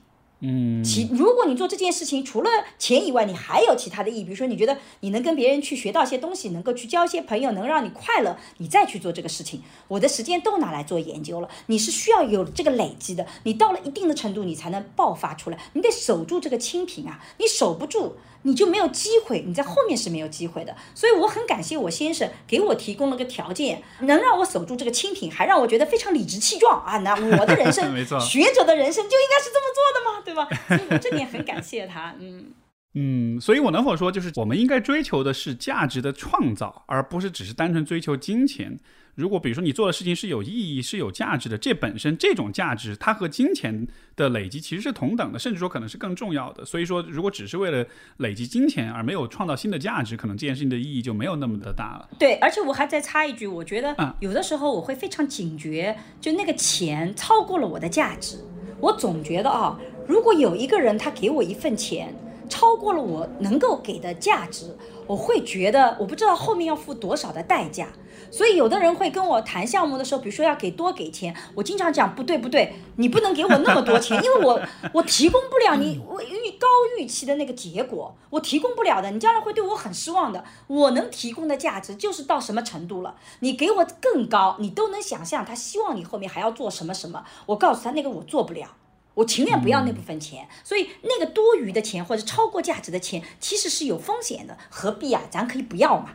嗯，其如果你做这件事情除了钱以外，你还有其他的意义，比如说你觉得你能跟别人去学到一些东西，能够去交一些朋友，能让你快乐，你再去做这个事情。我的时间都拿来做研究了，你是需要有这个累积的，你到了一定的程度，你才能爆发出来。你得守住这个清贫啊，你守不住，你就没有机会，你在后面是没有机会的。所以我很感谢我先生给我提供了个条件，能让我守住这个清贫，还让我觉得非常理直气壮啊。那我的人生，没错，学者的人生就应该是这么做的吗？对。所以我这点很感谢他，嗯 嗯，所以我能否说，就是我们应该追求的是价值的创造，而不是只是单纯追求金钱。如果比如说你做的事情是有意义、是有价值的，这本身这种价值，它和金钱的累积其实是同等的，甚至说可能是更重要的。所以说，如果只是为了累积金钱而没有创造新的价值，可能这件事情的意义就没有那么的大了。对，而且我还再插一句，我觉得有的时候我会非常警觉，就那个钱超过了我的价值，我总觉得啊。如果有一个人他给我一份钱，超过了我能够给的价值，我会觉得我不知道后面要付多少的代价。所以有的人会跟我谈项目的时候，比如说要给多给钱，我经常讲不对不对，你不能给我那么多钱，因为我 我提供不了你我预高预期的那个结果，我提供不了的，你将来会对我很失望的。我能提供的价值就是到什么程度了，你给我更高，你都能想象他希望你后面还要做什么什么，我告诉他那个我做不了。我情愿不要那部分钱，所以那个多余的钱或者超过价值的钱，其实是有风险的，何必啊？咱可以不要嘛。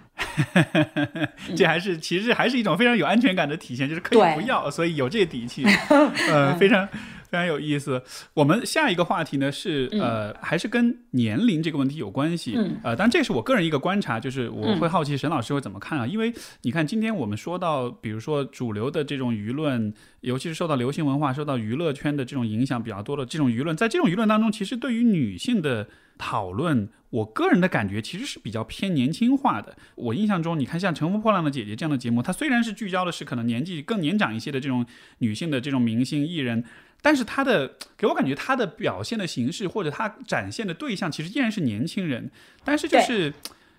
这还是其实还是一种非常有安全感的体现，就是可以不要，所以有这底气，呃，非常。非常有意思。我们下一个话题呢是呃，还是跟年龄这个问题有关系。呃，但这是我个人一个观察，就是我会好奇沈老师会怎么看啊？因为你看，今天我们说到，比如说主流的这种舆论，尤其是受到流行文化、受到娱乐圈的这种影响比较多的这种舆论，在这种舆论当中，其实对于女性的讨论，我个人的感觉其实是比较偏年轻化的。我印象中，你看像《乘风破浪的姐姐》这样的节目，它虽然是聚焦的是可能年纪更年长一些的这种女性的这种明星艺人。但是他的 给我感觉，他的表现的形式或者他展现的对象，其实依然是年轻人，但是就是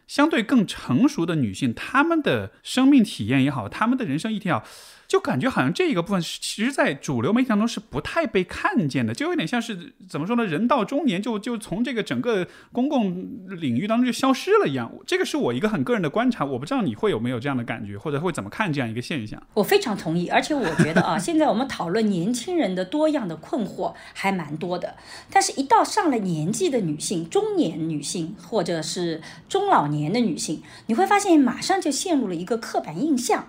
相对更成熟的女性，她们的生命体验也好，她们的人生议题也好。就感觉好像这一个部分，其实，在主流媒体当中是不太被看见的，就有点像是怎么说呢？人到中年就就从这个整个公共领域当中就消失了一样。这个是我一个很个人的观察，我不知道你会有没有这样的感觉，或者会怎么看这样一个现象？我非常同意，而且我觉得啊，现在我们讨论年轻人的多样的困惑还蛮多的，但是一到上了年纪的女性、中年女性或者是中老年的女性，你会发现马上就陷入了一个刻板印象。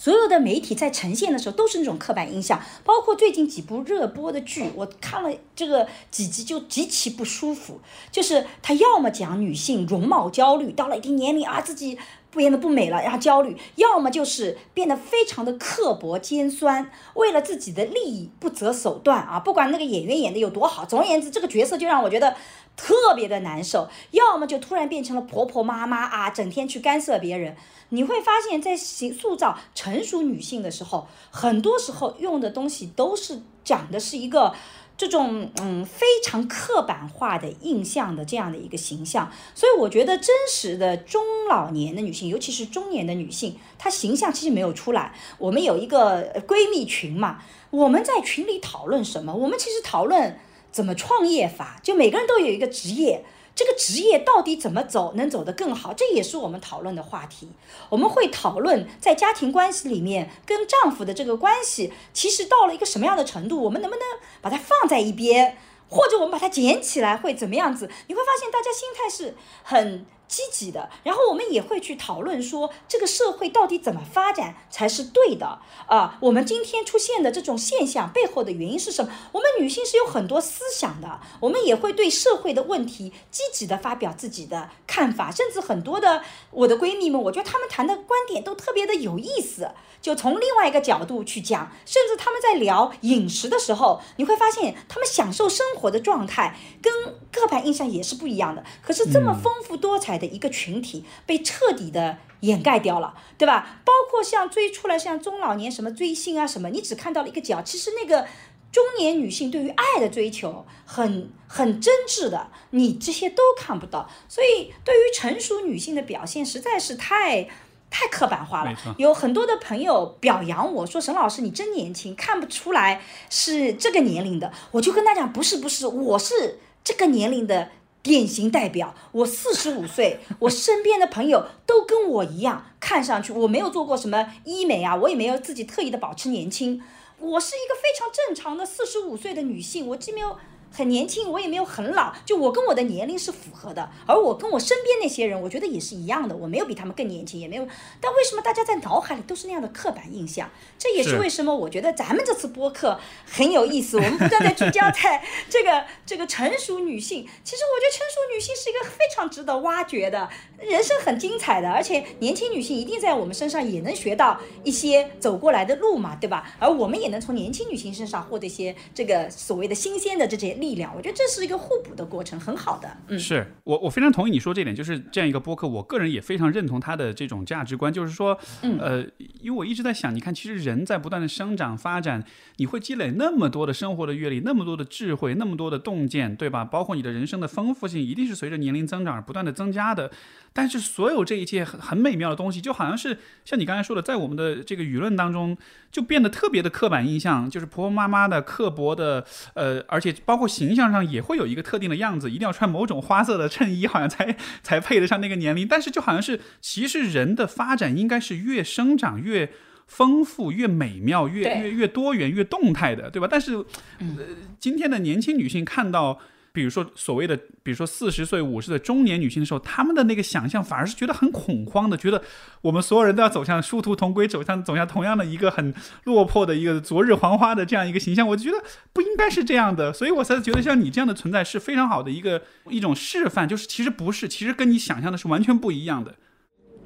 所有的媒体在呈现的时候都是那种刻板印象，包括最近几部热播的剧，我看了这个几集就极其不舒服。就是他要么讲女性容貌焦虑，到了一定年龄啊自己变得不美了，然后焦虑；要么就是变得非常的刻薄尖酸，为了自己的利益不择手段啊！不管那个演员演的有多好，总而言之，这个角色就让我觉得特别的难受。要么就突然变成了婆婆妈妈啊，整天去干涉别人。你会发现在形塑造成熟女性的时候，很多时候用的东西都是讲的是一个这种嗯非常刻板化的印象的这样的一个形象，所以我觉得真实的中老年的女性，尤其是中年的女性，她形象其实没有出来。我们有一个闺蜜群嘛，我们在群里讨论什么？我们其实讨论怎么创业法，就每个人都有一个职业。这个职业到底怎么走能走得更好？这也是我们讨论的话题。我们会讨论在家庭关系里面跟丈夫的这个关系，其实到了一个什么样的程度，我们能不能把它放在一边，或者我们把它捡起来会怎么样子？你会发现大家心态是很。积极的，然后我们也会去讨论说，这个社会到底怎么发展才是对的啊？我们今天出现的这种现象背后的原因是什么？我们女性是有很多思想的，我们也会对社会的问题积极的发表自己的看法，甚至很多的我的闺蜜们，我觉得她们谈的观点都特别的有意思，就从另外一个角度去讲，甚至她们在聊饮食的时候，你会发现她们享受生活的状态跟刻板印象也是不一样的。可是这么丰富多彩。的一个群体被彻底的掩盖掉了，对吧？包括像追出来像中老年什么追星啊什么，你只看到了一个角，其实那个中年女性对于爱的追求很很真挚的，你这些都看不到。所以对于成熟女性的表现实在是太太刻板化了。有很多的朋友表扬我说：“沈老师你真年轻，看不出来是这个年龄的。”我就跟他讲：“不是不是，我是这个年龄的。”典型代表，我四十五岁，我身边的朋友都跟我一样，看上去我没有做过什么医美啊，我也没有自己特意的保持年轻，我是一个非常正常的四十五岁的女性，我既没有。很年轻，我也没有很老，就我跟我的年龄是符合的，而我跟我身边那些人，我觉得也是一样的，我没有比他们更年轻，也没有。但为什么大家在脑海里都是那样的刻板印象？这也是为什么我觉得咱们这次播客很有意思。我们不断的聚焦在 这个这个成熟女性，其实我觉得成熟女性是一个非常值得挖掘的，人生很精彩的，而且年轻女性一定在我们身上也能学到一些走过来的路嘛，对吧？而我们也能从年轻女性身上获得一些这个所谓的新鲜的这些。力量，我觉得这是一个互补的过程，很好的。嗯，是我我非常同意你说这点，就是这样一个播客，我个人也非常认同他的这种价值观，就是说，呃，因为我一直在想，你看，其实人在不断的生长发展，你会积累那么多的生活的阅历，那么多的智慧，那么多的洞见，对吧？包括你的人生的丰富性，一定是随着年龄增长而不断的增加的。但是所有这一切很很美妙的东西，就好像是像你刚才说的，在我们的这个舆论当中，就变得特别的刻板印象，就是婆婆妈妈的刻薄的，呃，而且包括形象上也会有一个特定的样子，一定要穿某种花色的衬衣，好像才 才配得上那个年龄。但是就好像是，其实人的发展应该是越生长越丰富、越美妙、越越越多元、越动态的，对吧？但是，呃，今天的年轻女性看到。比如说所谓的，比如说四十岁、五十岁中年女性的时候，她们的那个想象反而是觉得很恐慌的，觉得我们所有人都要走向殊途同归，走向走向同样的一个很落魄的一个昨日黄花的这样一个形象。我就觉得不应该是这样的，所以我才觉得像你这样的存在是非常好的一个一种示范，就是其实不是，其实跟你想象的是完全不一样的。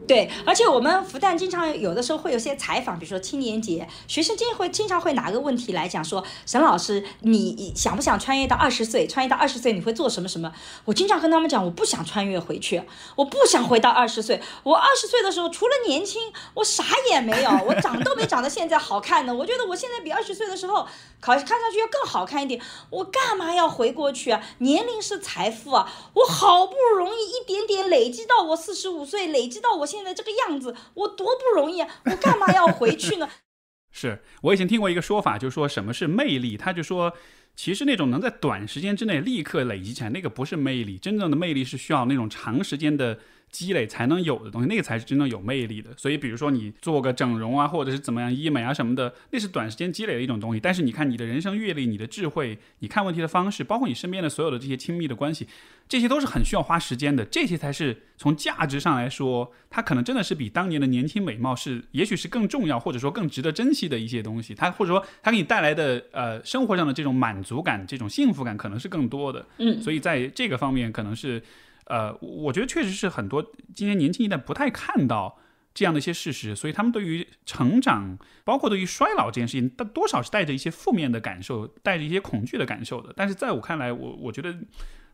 对，而且我们复旦经常有的时候会有些采访，比如说青年节，学生经会经常会拿个问题来讲说，沈老师，你想不想穿越到二十岁？穿越到二十岁你会做什么什么？我经常跟他们讲，我不想穿越回去，我不想回到二十岁。我二十岁的时候除了年轻，我啥也没有，我长都没长得现在好看呢。我觉得我现在比二十岁的时候考看上去要更好看一点，我干嘛要回过去啊？年龄是财富啊，我好不容易一点点累积到我四十五岁，累积到我。现在这个样子，我多不容易啊！我干嘛要回去呢？是我以前听过一个说法，就是说什么是魅力？他就说，其实那种能在短时间之内立刻累积起来，那个不是魅力。真正的魅力是需要那种长时间的积累才能有的东西，那个才是真正有魅力的。所以，比如说你做个整容啊，或者是怎么样医美啊什么的，那是短时间积累的一种东西。但是你看你的人生阅历、你的智慧、你看问题的方式，包括你身边的所有的这些亲密的关系，这些都是很需要花时间的。这些才是从价值上来说，它可能真的是比当年的年轻美貌是，也许是更重要，或者说更值得珍惜的一些东西。它或者说它给你带来的呃生活上的这种满足感、这种幸福感，可能是更多的。嗯，所以在这个方面，可能是。呃，我觉得确实是很多今天年轻一代不太看到这样的一些事实，所以他们对于成长，包括对于衰老这件事情，但多少是带着一些负面的感受，带着一些恐惧的感受的。但是在我看来，我我觉得。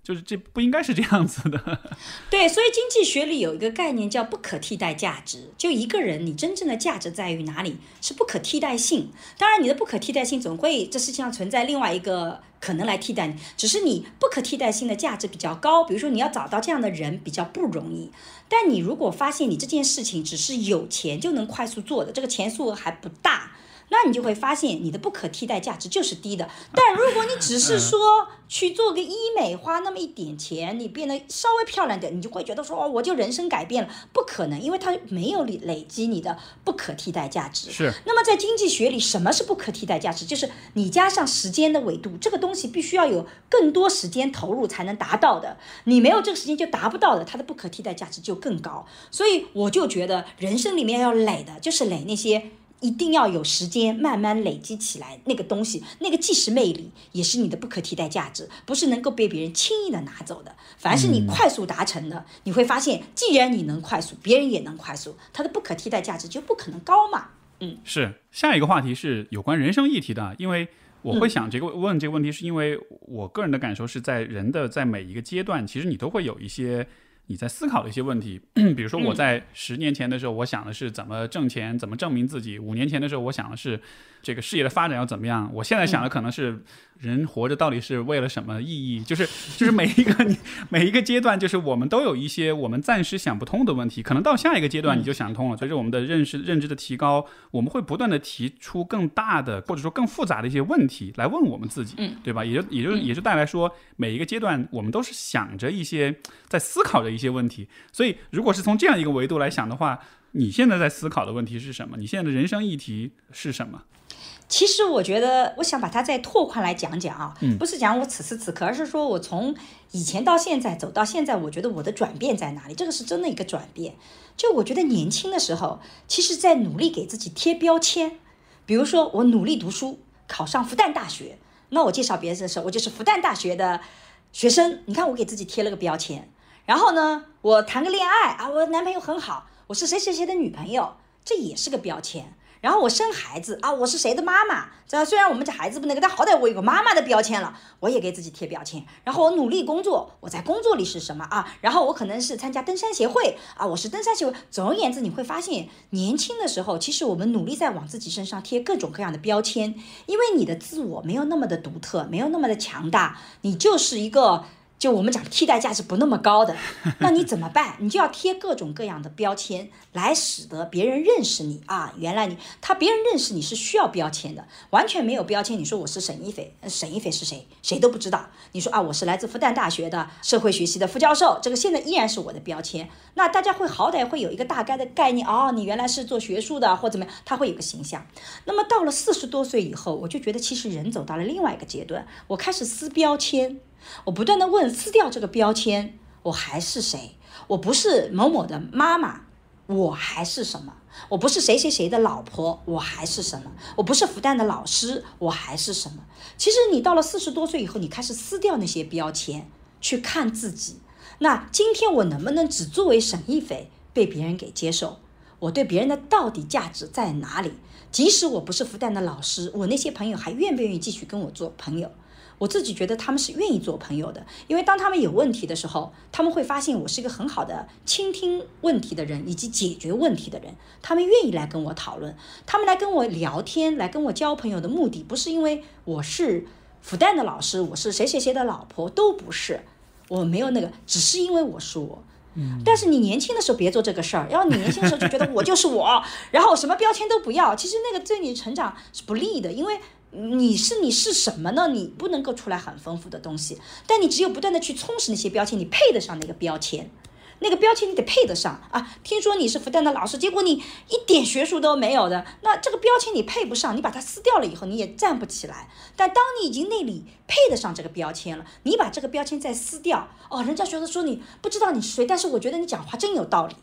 就是这不应该是这样子的，对，所以经济学里有一个概念叫不可替代价值。就一个人，你真正的价值在于哪里？是不可替代性。当然，你的不可替代性总会这世界上存在另外一个可能来替代你，只是你不可替代性的价值比较高。比如说，你要找到这样的人比较不容易。但你如果发现你这件事情只是有钱就能快速做的，这个钱数额还不大。那你就会发现你的不可替代价值就是低的。但如果你只是说去做个医美，花那么一点钱，你变得稍微漂亮点，你就会觉得说哦，我就人生改变了。不可能，因为它没有累累积你的不可替代价值。是。那么在经济学里，什么是不可替代价值？就是你加上时间的维度，这个东西必须要有更多时间投入才能达到的。你没有这个时间就达不到的，它的不可替代价值就更高。所以我就觉得人生里面要累的，就是累那些。一定要有时间慢慢累积起来，那个东西，那个既是魅力，也是你的不可替代价值，不是能够被别人轻易的拿走的。凡是你快速达成的，你会发现，既然你能快速，别人也能快速，它的不可替代价值就不可能高嘛。嗯，是。下一个话题是有关人生议题的，因为我会想这个问这个问题，是因为我个人的感受是在人的在每一个阶段，其实你都会有一些。你在思考的一些问题，比如说我在十年前的时候，我想的是怎么挣钱，怎么证明自己；五年前的时候，我想的是这个事业的发展要怎么样。我现在想的可能是。人活着到底是为了什么意义？就是就是每一个你每一个阶段，就是我们都有一些我们暂时想不通的问题，可能到下一个阶段你就想通了。随着我们的认识认知的提高，我们会不断的提出更大的或者说更复杂的一些问题来问我们自己，对吧？也就也就也就带来说，每一个阶段我们都是想着一些在思考着一些问题。所以，如果是从这样一个维度来想的话，你现在在思考的问题是什么？你现在的人生议题是什么？其实我觉得，我想把它再拓宽来讲讲啊，不是讲我此时此刻，而是说我从以前到现在走到现在，我觉得我的转变在哪里？这个是真的一个转变。就我觉得年轻的时候，其实在努力给自己贴标签，比如说我努力读书，考上复旦大学，那我介绍别人的时候，我就是复旦大学的学生。你看我给自己贴了个标签。然后呢，我谈个恋爱啊，我男朋友很好，我是谁谁谁的女朋友，这也是个标签。然后我生孩子啊，我是谁的妈妈？这虽然我们家孩子不那个，但好歹我有个妈妈的标签了，我也给自己贴标签。然后我努力工作，我在工作里是什么啊？然后我可能是参加登山协会啊，我是登山协会。总而言之，你会发现，年轻的时候，其实我们努力在往自己身上贴各种各样的标签，因为你的自我没有那么的独特，没有那么的强大，你就是一个。就我们讲替代价值不那么高的，那你怎么办？你就要贴各种各样的标签，来使得别人认识你啊。原来你他别人认识你是需要标签的，完全没有标签。你说我是沈一斐，沈一斐是谁？谁都不知道。你说啊，我是来自复旦大学的社会学系的副教授，这个现在依然是我的标签。那大家会好歹会有一个大概的概念哦，你原来是做学术的或怎么样，他会有个形象。那么到了四十多岁以后，我就觉得其实人走到了另外一个阶段，我开始撕标签。我不断的问，撕掉这个标签，我还是谁？我不是某某的妈妈，我还是什么？我不是谁谁谁的老婆，我还是什么？我不是复旦的老师，我还是什么？其实你到了四十多岁以后，你开始撕掉那些标签，去看自己。那今天我能不能只作为沈一斐被别人给接受？我对别人的到底价值在哪里？即使我不是复旦的老师，我那些朋友还愿不愿意继续跟我做朋友？我自己觉得他们是愿意做朋友的，因为当他们有问题的时候，他们会发现我是一个很好的倾听问题的人以及解决问题的人，他们愿意来跟我讨论，他们来跟我聊天，来跟我交朋友的目的不是因为我是复旦的老师，我是谁谁谁的老婆，都不是，我没有那个，只是因为我是我。嗯。但是你年轻的时候别做这个事儿，要你年轻的时候就觉得我就是我，然后什么标签都不要，其实那个对你成长是不利的，因为。你是你是什么呢？你不能够出来很丰富的东西，但你只有不断的去充实那些标签，你配得上那个标签。那个标签你得配得上啊。听说你是复旦的老师，结果你一点学术都没有的，那这个标签你配不上，你把它撕掉了以后你也站不起来。但当你已经那里配得上这个标签了，你把这个标签再撕掉，哦，人家觉得说你不知道你是谁，但是我觉得你讲话真有道理。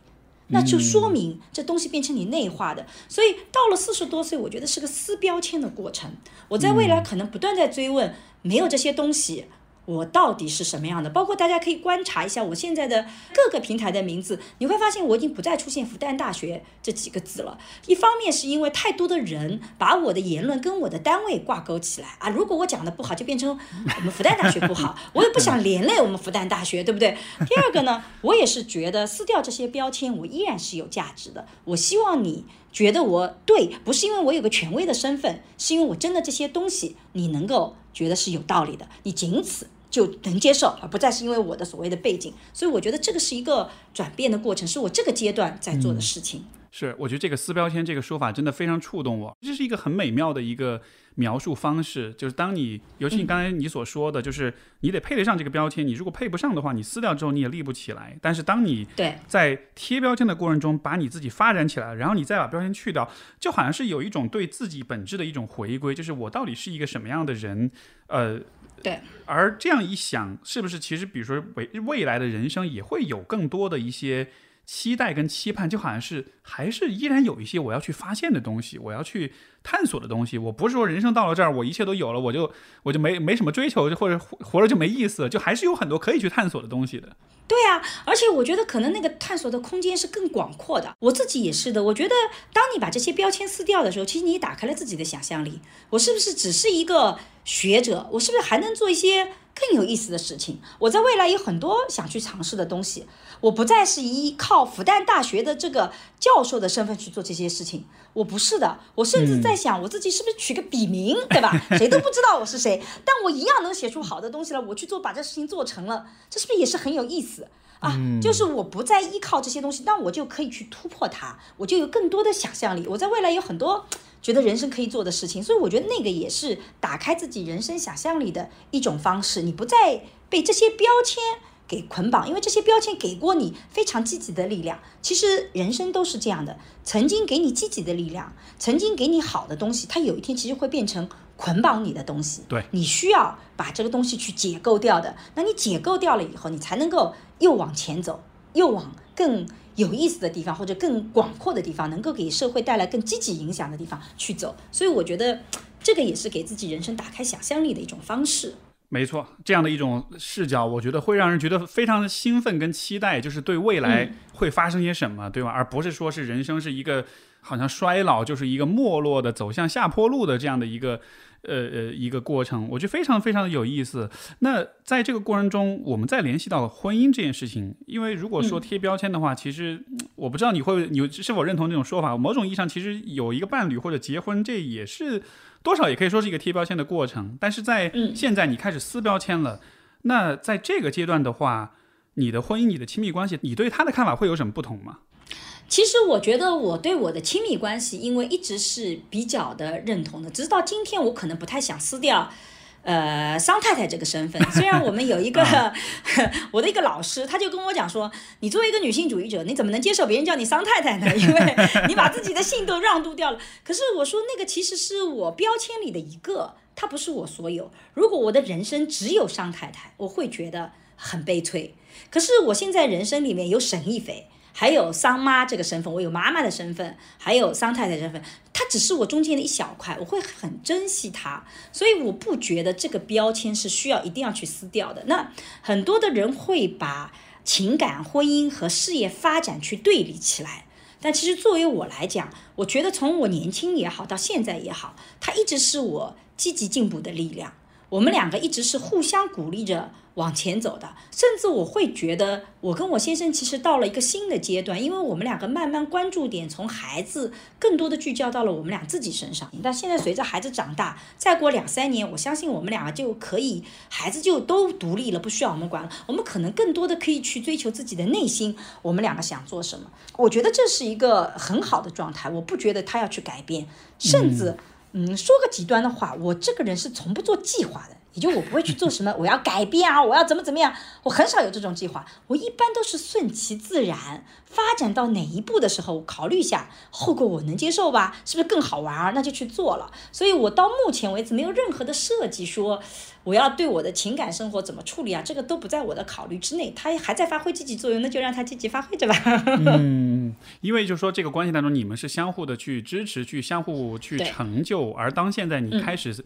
那就说明这东西变成你内化的，所以到了四十多岁，我觉得是个撕标签的过程。我在未来可能不断在追问，没有这些东西。我到底是什么样的？包括大家可以观察一下我现在的各个平台的名字，你会发现我已经不再出现复旦大学这几个字了。一方面是因为太多的人把我的言论跟我的单位挂钩起来啊，如果我讲的不好，就变成我们复旦大学不好，我也不想连累我们复旦大学，对不对？第二个呢，我也是觉得撕掉这些标签，我依然是有价值的。我希望你觉得我对，不是因为我有个权威的身份，是因为我真的这些东西你能够觉得是有道理的，你仅此。就能接受，而不再是因为我的所谓的背景，所以我觉得这个是一个转变的过程，是我这个阶段在做的事情。是，我觉得这个撕标签这个说法真的非常触动我，这是一个很美妙的一个描述方式。就是当你，尤其你刚才你所说的，就是你得配得上这个标签，你如果配不上的话，你撕掉之后你也立不起来。但是当你对在贴标签的过程中，把你自己发展起来，然后你再把标签去掉，就好像是有一种对自己本质的一种回归，就是我到底是一个什么样的人，呃。对，而这样一想，是不是其实，比如说未未来的人生也会有更多的一些期待跟期盼，就好像是还是依然有一些我要去发现的东西，我要去探索的东西。我不是说人生到了这儿，我一切都有了，我就我就没没什么追求，或者活了就没意思，就还是有很多可以去探索的东西的。对啊，而且我觉得可能那个探索的空间是更广阔的。我自己也是的。我觉得当你把这些标签撕掉的时候，其实你打开了自己的想象力。我是不是只是一个学者？我是不是还能做一些更有意思的事情？我在未来有很多想去尝试的东西。我不再是依靠复旦大学的这个教授的身份去做这些事情。我不是的。我甚至在想，我自己是不是取个笔名，对吧？谁都不知道我是谁，但我一样能写出好的东西来。我去做，把这事情做成了，这是不是也是很有意思？啊，就是我不再依靠这些东西，那我就可以去突破它，我就有更多的想象力。我在未来有很多觉得人生可以做的事情，所以我觉得那个也是打开自己人生想象力的一种方式。你不再被这些标签给捆绑，因为这些标签给过你非常积极的力量。其实人生都是这样的，曾经给你积极的力量，曾经给你好的东西，它有一天其实会变成。捆绑你的东西，对你需要把这个东西去解构掉的。那你解构掉了以后，你才能够又往前走，又往更有意思的地方或者更广阔的地方，能够给社会带来更积极影响的地方去走。所以我觉得这个也是给自己人生打开想象力的一种方式。没错，这样的一种视角，我觉得会让人觉得非常的兴奋跟期待，就是对未来会发生些什么，对吧？而不是说是人生是一个好像衰老，就是一个没落的走向下坡路的这样的一个。呃呃，一个过程，我觉得非常非常的有意思。那在这个过程中，我们再联系到了婚姻这件事情，因为如果说贴标签的话，其实我不知道你会你是否认同这种说法。某种意义上，其实有一个伴侣或者结婚，这也是多少也可以说是一个贴标签的过程。但是在现在你开始撕标签了，那在这个阶段的话，你的婚姻、你的亲密关系，你对他的看法会有什么不同吗？其实我觉得我对我的亲密关系，因为一直是比较的认同的，直到今天我可能不太想撕掉，呃，桑太太这个身份。虽然我们有一个 我的一个老师，他就跟我讲说，你作为一个女性主义者，你怎么能接受别人叫你桑太太呢？因为你把自己的姓都让渡掉了。可是我说那个其实是我标签里的一个，它不是我所有。如果我的人生只有桑太太，我会觉得很悲催。可是我现在人生里面有沈亦菲。还有桑妈这个身份，我有妈妈的身份，还有桑太太身份，它只是我中间的一小块，我会很珍惜它，所以我不觉得这个标签是需要一定要去撕掉的。那很多的人会把情感、婚姻和事业发展去对立起来，但其实作为我来讲，我觉得从我年轻也好，到现在也好，它一直是我积极进步的力量。我们两个一直是互相鼓励着往前走的，甚至我会觉得，我跟我先生其实到了一个新的阶段，因为我们两个慢慢关注点从孩子更多的聚焦到了我们俩自己身上。但现在随着孩子长大，再过两三年，我相信我们两个就可以，孩子就都独立了，不需要我们管了。我们可能更多的可以去追求自己的内心，我们两个想做什么？我觉得这是一个很好的状态，我不觉得他要去改变，甚至。嗯说个极端的话，我这个人是从不做计划的，也就我不会去做什么，我要改变啊，我要怎么怎么样，我很少有这种计划。我一般都是顺其自然，发展到哪一步的时候，考虑一下后果我能接受吧，是不是更好玩儿，那就去做了。所以我到目前为止没有任何的设计说我要对我的情感生活怎么处理啊，这个都不在我的考虑之内。他还在发挥积极作用，那就让他积极发挥着吧。嗯，因为就是说这个关系当中，你们是相互的去支持，去相互去成就，而当现在你开始。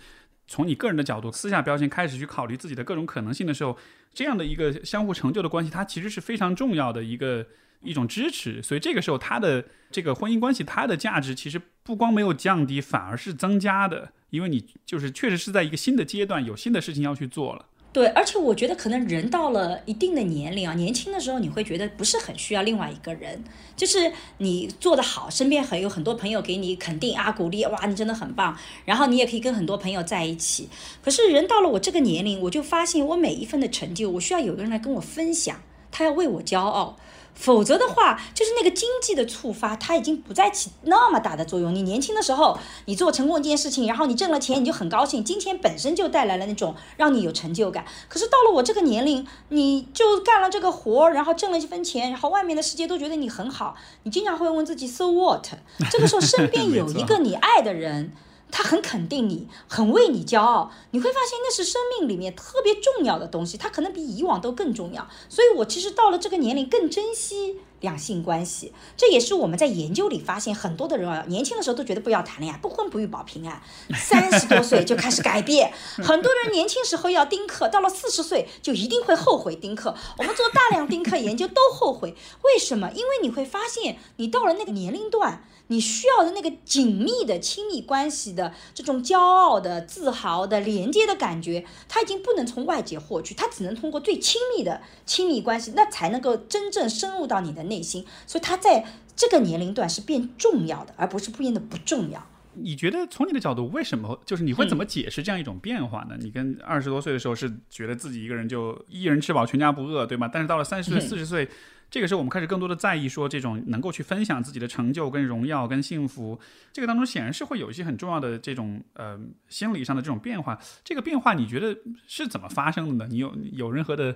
从你个人的角度私下标签，开始去考虑自己的各种可能性的时候，这样的一个相互成就的关系，它其实是非常重要的一个一种支持。所以这个时候，他的这个婚姻关系，它的价值其实不光没有降低，反而是增加的，因为你就是确实是在一个新的阶段，有新的事情要去做了。对，而且我觉得可能人到了一定的年龄啊，年轻的时候你会觉得不是很需要另外一个人，就是你做得好，身边很有很多朋友给你肯定啊鼓励，哇，你真的很棒，然后你也可以跟很多朋友在一起。可是人到了我这个年龄，我就发现我每一份的成就，我需要有个人来跟我分享，他要为我骄傲。否则的话，就是那个经济的触发，它已经不再起那么大的作用。你年轻的时候，你做成功一件事情，然后你挣了钱，你就很高兴，金钱本身就带来了那种让你有成就感。可是到了我这个年龄，你就干了这个活，然后挣了一分钱，然后外面的世界都觉得你很好，你经常会问自己，so what？这个时候身边有一个 你爱的人。他很肯定你，很为你骄傲，你会发现那是生命里面特别重要的东西，它可能比以往都更重要。所以我其实到了这个年龄更珍惜两性关系，这也是我们在研究里发现，很多的人啊，年轻的时候都觉得不要谈恋爱，不婚不育保平安，三十多岁就开始改变。很多人年轻时候要丁克，到了四十岁就一定会后悔丁克。我们做大量丁克研究都后悔，为什么？因为你会发现，你到了那个年龄段。你需要的那个紧密的亲密关系的这种骄傲的、自豪的、连接的感觉，它已经不能从外界获取，它只能通过最亲密的亲密关系，那才能够真正深入到你的内心。所以它在这个年龄段是变重要的，而不是变得不重要。你觉得从你的角度，为什么就是你会怎么解释这样一种变化呢？你跟二十多岁的时候是觉得自己一个人就一人吃饱全家不饿，对吗？但是到了三十岁、四十岁。这个时候，我们开始更多的在意说这种能够去分享自己的成就、跟荣耀、跟幸福。这个当中显然是会有一些很重要的这种呃心理上的这种变化。这个变化你觉得是怎么发生的呢？你有有任何的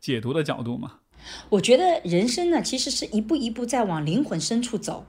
解读的角度吗？我觉得人生呢，其实是一步一步在往灵魂深处走。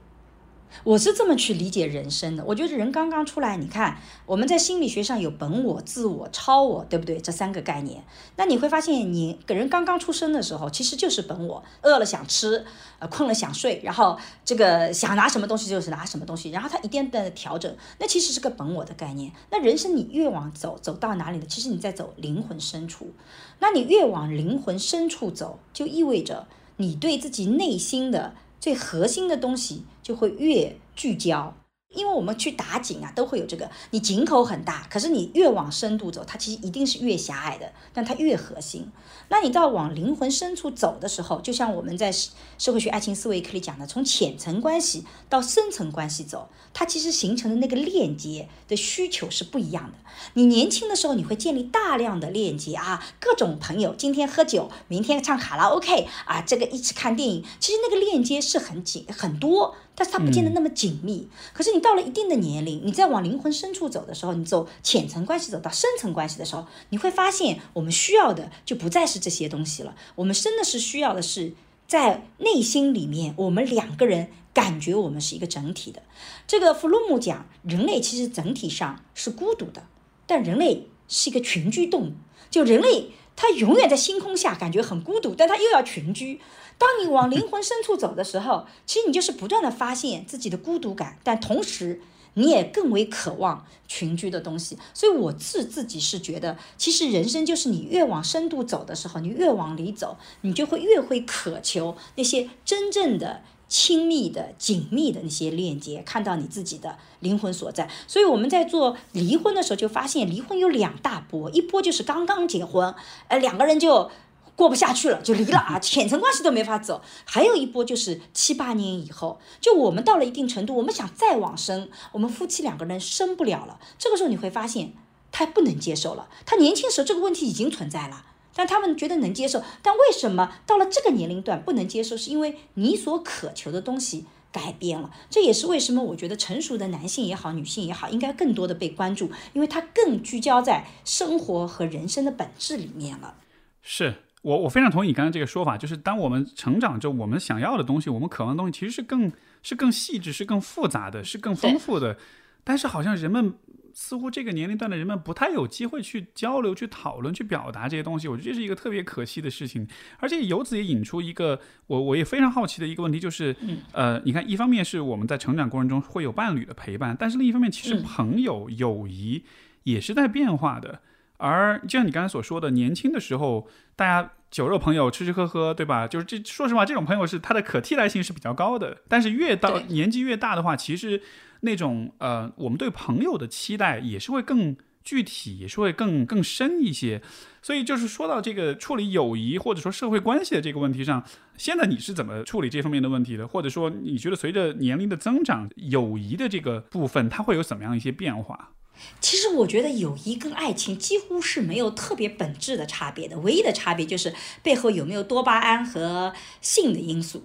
我是这么去理解人生的。我觉得人刚刚出来，你看我们在心理学上有本我、自我、超我，对不对？这三个概念。那你会发现，你个人刚刚出生的时候，其实就是本我，饿了想吃，呃，困了想睡，然后这个想拿什么东西就是拿什么东西，然后它一点点的调整，那其实是个本我的概念。那人生你越往走，走到哪里呢？其实你在走灵魂深处。那你越往灵魂深处走，就意味着你对自己内心的。最核心的东西就会越聚焦，因为我们去打井啊，都会有这个。你井口很大，可是你越往深度走，它其实一定是越狭隘的，但它越核心。那你到往灵魂深处走的时候，就像我们在社会学爱情思维课里讲的，从浅层关系到深层关系走，它其实形成的那个链接的需求是不一样的。你年轻的时候，你会建立大量的链接啊，各种朋友，今天喝酒，明天唱卡拉 OK 啊，这个一起看电影，其实那个链接是很紧很多，但是它不见得那么紧密。可是你到了一定的年龄，你再往灵魂深处走的时候，你走浅层关系走到深层关系的时候，你会发现我们需要的就不再是这些东西了。我们真的是需要的是在内心里面，我们两个人感觉我们是一个整体的。这个弗洛姆讲，人类其实整体上是孤独的。但人类是一个群居动物，就人类他永远在星空下感觉很孤独，但他又要群居。当你往灵魂深处走的时候，其实你就是不断的发现自己的孤独感，但同时你也更为渴望群居的东西。所以我自自己是觉得，其实人生就是你越往深度走的时候，你越往里走，你就会越会渴求那些真正的。亲密的、紧密的那些链接，看到你自己的灵魂所在。所以我们在做离婚的时候，就发现离婚有两大波，一波就是刚刚结婚，呃，两个人就过不下去了，就离了啊，浅层关系都没法走。还有一波就是七八年以后，就我们到了一定程度，我们想再往生，我们夫妻两个人生不了了。这个时候你会发现，他不能接受了。他年轻时候这个问题已经存在了。但他们觉得能接受，但为什么到了这个年龄段不能接受？是因为你所渴求的东西改变了。这也是为什么我觉得成熟的男性也好，女性也好，应该更多的被关注，因为他更聚焦在生活和人生的本质里面了。是我我非常同意你刚才这个说法，就是当我们成长之后，我们想要的东西，我们渴望的东西，其实是更是更细致、是更复杂的、是更丰富的，但是好像人们。似乎这个年龄段的人们不太有机会去交流、去讨论、去表达这些东西，我觉得这是一个特别可惜的事情。而且由此也引出一个我我也非常好奇的一个问题，就是，呃，你看，一方面是我们在成长过程中会有伴侣的陪伴，但是另一方面，其实朋友、友谊也是在变化的。而就像你刚才所说的，年轻的时候大家酒肉朋友、吃吃喝喝，对吧？就是这，说实话，这种朋友是他的可替代性是比较高的。但是越到年纪越大的话，其实。那种呃，我们对朋友的期待也是会更具体，也是会更更深一些。所以就是说到这个处理友谊或者说社会关系的这个问题上，现在你是怎么处理这方面的问题的？或者说你觉得随着年龄的增长，友谊的这个部分它会有怎么样一些变化？其实我觉得友谊跟爱情几乎是没有特别本质的差别的，唯一的差别就是背后有没有多巴胺和性的因素。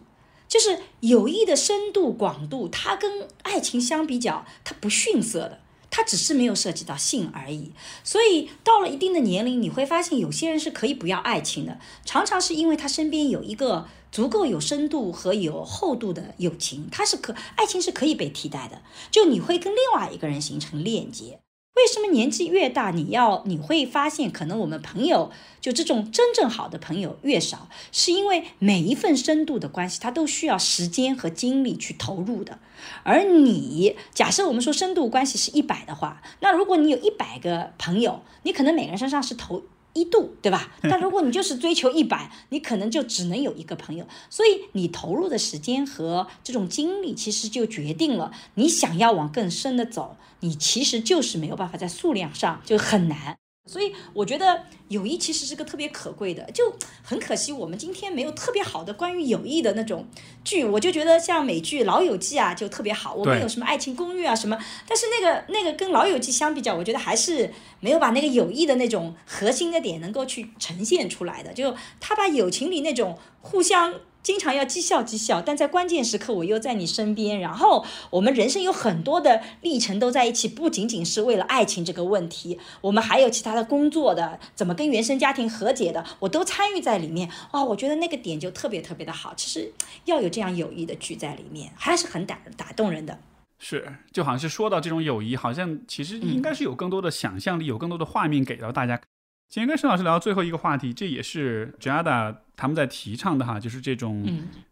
就是友谊的深度广度，它跟爱情相比较，它不逊色的，他只是没有涉及到性而已。所以到了一定的年龄，你会发现有些人是可以不要爱情的，常常是因为他身边有一个足够有深度和有厚度的友情，他是可爱情是可以被替代的。就你会跟另外一个人形成链接。为什么年纪越大，你要你会发现，可能我们朋友就这种真正好的朋友越少，是因为每一份深度的关系，它都需要时间和精力去投入的。而你假设我们说深度关系是一百的话，那如果你有一百个朋友，你可能每个人身上是投。一度，对吧？但如果你就是追求一百，你可能就只能有一个朋友。所以你投入的时间和这种精力，其实就决定了你想要往更深的走，你其实就是没有办法在数量上就很难。所以我觉得友谊其实是个特别可贵的，就很可惜我们今天没有特别好的关于友谊的那种剧。我就觉得像美剧《老友记》啊就特别好，我们有什么《爱情公寓》啊什么，但是那个那个跟《老友记》相比较，我觉得还是没有把那个友谊的那种核心的点能够去呈现出来的。就他把友情里那种互相。经常要讥笑讥笑，但在关键时刻我又在你身边。然后我们人生有很多的历程都在一起，不仅仅是为了爱情这个问题，我们还有其他的工作的，怎么跟原生家庭和解的，我都参与在里面。哇，我觉得那个点就特别特别的好。其实要有这样友谊的剧在里面，还是很打打动人的。是，就好像是说到这种友谊，好像其实应该是有更多的想象力，有更多的画面给到大家。今天跟沈老师聊最后一个话题，这也是 Jada 他们在提倡的哈，就是这种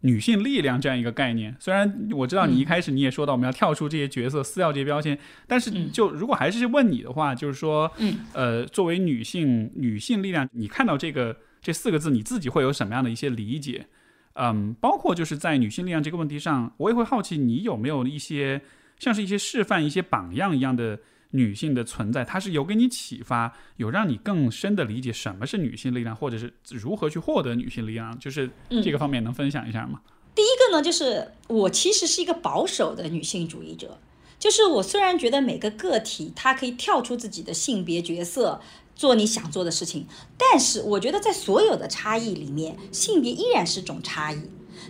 女性力量这样一个概念。虽然我知道你一开始你也说到我们要跳出这些角色，撕掉这些标签，但是就如果还是问你的话，就是说，嗯呃，作为女性，女性力量，你看到这个这四个字，你自己会有什么样的一些理解？嗯，包括就是在女性力量这个问题上，我也会好奇你有没有一些像是一些示范、一些榜样一样的。女性的存在，它是有给你启发，有让你更深的理解什么是女性力量，或者是如何去获得女性力量，就是这个方面能分享一下吗？第一个呢，就是我其实是一个保守的女性主义者，就是我虽然觉得每个个体她可以跳出自己的性别角色，做你想做的事情，但是我觉得在所有的差异里面，性别依然是种差异，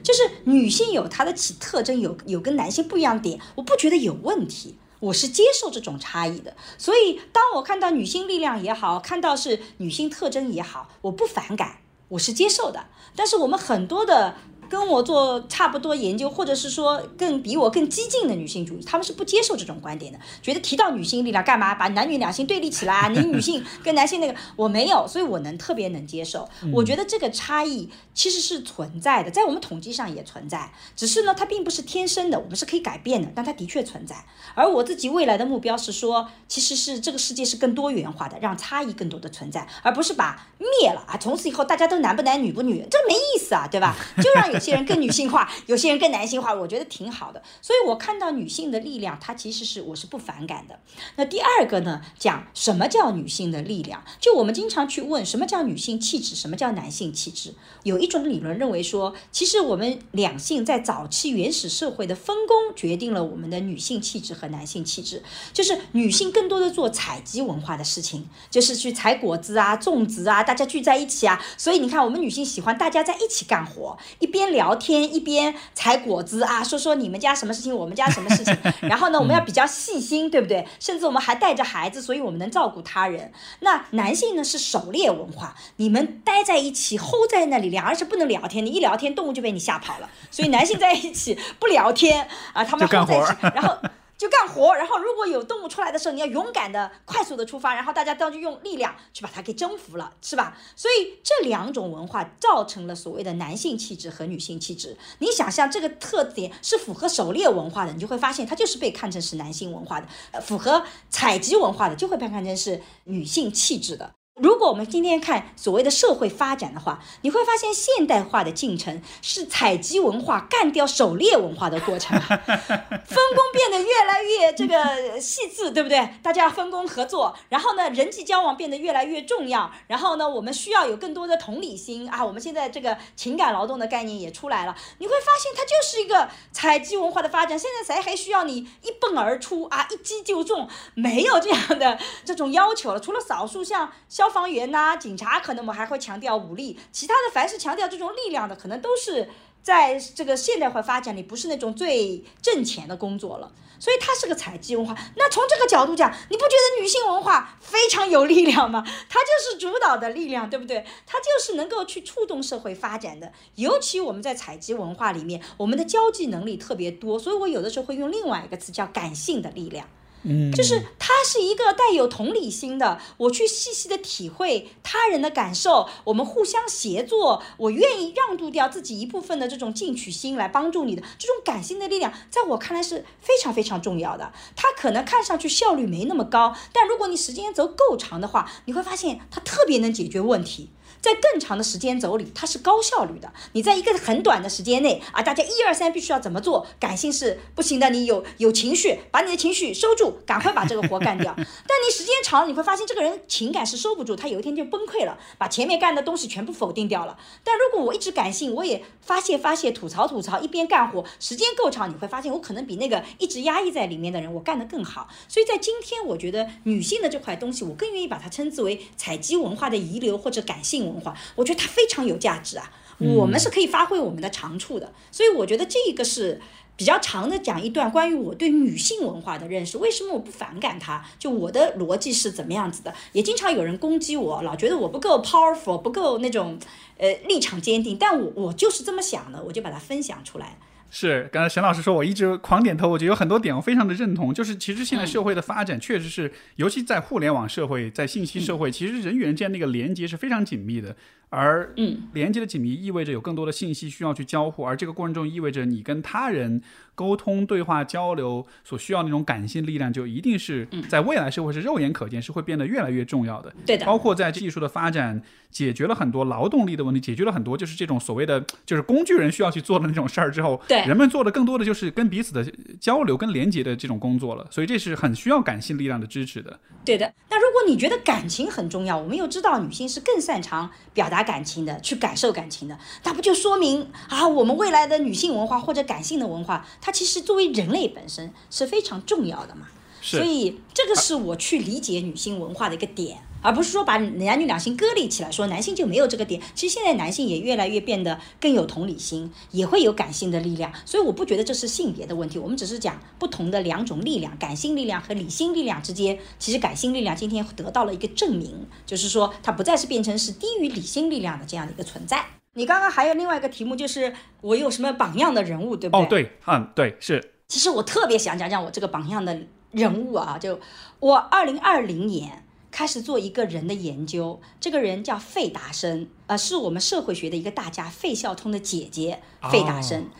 就是女性有她的其特征，有有跟男性不一样的点，我不觉得有问题。我是接受这种差异的，所以当我看到女性力量也好，看到是女性特征也好，我不反感，我是接受的。但是我们很多的。跟我做差不多研究，或者是说更比我更激进的女性主义，他们是不接受这种观点的，觉得提到女性力量干嘛把男女两性对立起来？你女性跟男性那个我没有，所以我能特别能接受。我觉得这个差异其实是存在的，在我们统计上也存在，只是呢它并不是天生的，我们是可以改变的，但它的确存在。而我自己未来的目标是说，其实是这个世界是更多元化的，让差异更多的存在，而不是把灭了啊，从此以后大家都男不男女不女，这没意思啊，对吧？就让。有些人更女性化，有些人更男性化，我觉得挺好的。所以我看到女性的力量，它其实是我是不反感的。那第二个呢，讲什么叫女性的力量？就我们经常去问什么叫女性气质，什么叫男性气质？有一种理论认为说，其实我们两性在早期原始社会的分工决定了我们的女性气质和男性气质。就是女性更多的做采集文化的事情，就是去采果子啊、种植啊，大家聚在一起啊。所以你看，我们女性喜欢大家在一起干活，一边。边聊天一边采果子啊，说说你们家什么事情，我们家什么事情。然后呢，我们要比较细心，对不对？甚至我们还带着孩子，所以我们能照顾他人。那男性呢是狩猎文化，你们待在一起齁在那里，两人是不能聊天，你一聊天动物就被你吓跑了。所以男性在一起不聊天啊，他们齁在一起，然后。就干活，然后如果有动物出来的时候，你要勇敢的、快速的出发，然后大家都就用力量去把它给征服了，是吧？所以这两种文化造成了所谓的男性气质和女性气质。你想象这个特点是符合狩猎文化的，你就会发现它就是被看成是男性文化的；符合采集文化的，就会被看成是女性气质的。如果我们今天看所谓的社会发展的话，你会发现现代化的进程是采集文化干掉狩猎文化的过程，分工变得越来越这个细致，对不对？大家分工合作，然后呢，人际交往变得越来越重要，然后呢，我们需要有更多的同理心啊。我们现在这个情感劳动的概念也出来了，你会发现它就是一个采集文化的发展。现在谁还需要你一蹦而出啊，一击就中？没有这样的这种要求了，除了少数像消。消防员呐，警察可能我们还会强调武力，其他的凡是强调这种力量的，可能都是在这个现代化发展里不是那种最挣钱的工作了。所以它是个采集文化。那从这个角度讲，你不觉得女性文化非常有力量吗？它就是主导的力量，对不对？它就是能够去触动社会发展的。尤其我们在采集文化里面，我们的交际能力特别多，所以我有的时候会用另外一个词叫感性的力量。嗯就是它是一个带有同理心的，我去细细的体会他人的感受，我们互相协作，我愿意让渡掉自己一部分的这种进取心来帮助你的这种感性的力量，在我看来是非常非常重要的。它可能看上去效率没那么高，但如果你时间轴够长的话，你会发现它特别能解决问题。在更长的时间轴里，它是高效率的。你在一个很短的时间内啊，大家一二三必须要怎么做？感性是不行的，你有有情绪，把你的情绪收住，赶快把这个活干掉。但你时间长了，你会发现这个人情感是收不住，他有一天就崩溃了，把前面干的东西全部否定掉了。但如果我一直感性，我也发泄发泄，吐槽吐槽，一边干活，时间够长，你会发现我可能比那个一直压抑在里面的人，我干得更好。所以在今天，我觉得女性的这块东西，我更愿意把它称之为采集文化的遗留或者感性文。化，我觉得它非常有价值啊，我们是可以发挥我们的长处的，所以我觉得这个是比较长的讲一段关于我对女性文化的认识。为什么我不反感它？就我的逻辑是怎么样子的？也经常有人攻击我，老觉得我不够 powerful，不够那种呃立场坚定，但我我就是这么想的，我就把它分享出来。是，刚才沈老师说，我一直狂点头，我觉得有很多点我非常的认同。就是其实现在社会的发展确实是，尤其在互联网社会，在信息社会，其实人与人之间那个连接是非常紧密的。而连接的紧密意味着有更多的信息需要去交互，而这个过程中意味着你跟他人沟通、对话、交流所需要那种感性力量，就一定是在未来社会是肉眼可见，是会变得越来越重要的。对的，包括在技术的发展，解决了很多劳动力的问题，解决了很多就是这种所谓的就是工具人需要去做的那种事儿之后，对人们做的更多的就是跟彼此的交流、跟连接的这种工作了。所以这是很需要感性力量的支持的。对的。那如果你觉得感情很重要，我们又知道女性是更擅长表达。达感情的，去感受感情的，那不就说明啊，我们未来的女性文化或者感性的文化，它其实作为人类本身是非常重要的嘛。所以这个是我去理解女性文化的一个点。而不是说把男女两性割裂起来，说男性就没有这个点。其实现在男性也越来越变得更有同理心，也会有感性的力量。所以我不觉得这是性别的问题，我们只是讲不同的两种力量，感性力量和理性力量之间。其实感性力量今天得到了一个证明，就是说它不再是变成是低于理性力量的这样的一个存在。你刚刚还有另外一个题目，就是我有什么榜样的人物，对不对？哦，对，嗯，对，是。其实我特别想讲讲我这个榜样的人物啊，就我二零二零年。开始做一个人的研究，这个人叫费达生，呃，是我们社会学的一个大家，费孝通的姐姐费达生。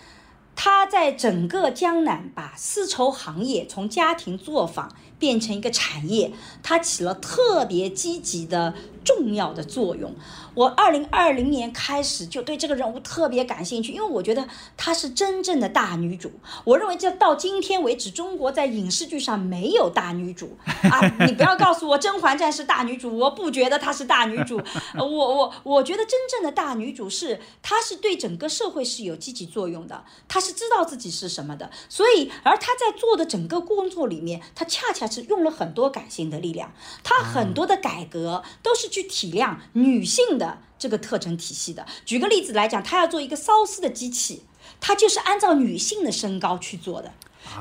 他在整个江南把丝绸行业从家庭作坊变成一个产业，他起了特别积极的。重要的作用，我二零二零年开始就对这个人物特别感兴趣，因为我觉得她是真正的大女主。我认为这到今天为止，中国在影视剧上没有大女主啊！你不要告诉我《甄嬛传》是大女主，我不觉得她是大女主。我我我觉得真正的大女主是她是对整个社会是有积极作用的，她是知道自己是什么的，所以而她在做的整个工作里面，她恰恰是用了很多感性的力量，她很多的改革都是去体谅女性的这个特征体系的。举个例子来讲，他要做一个缫丝的机器，他就是按照女性的身高去做的。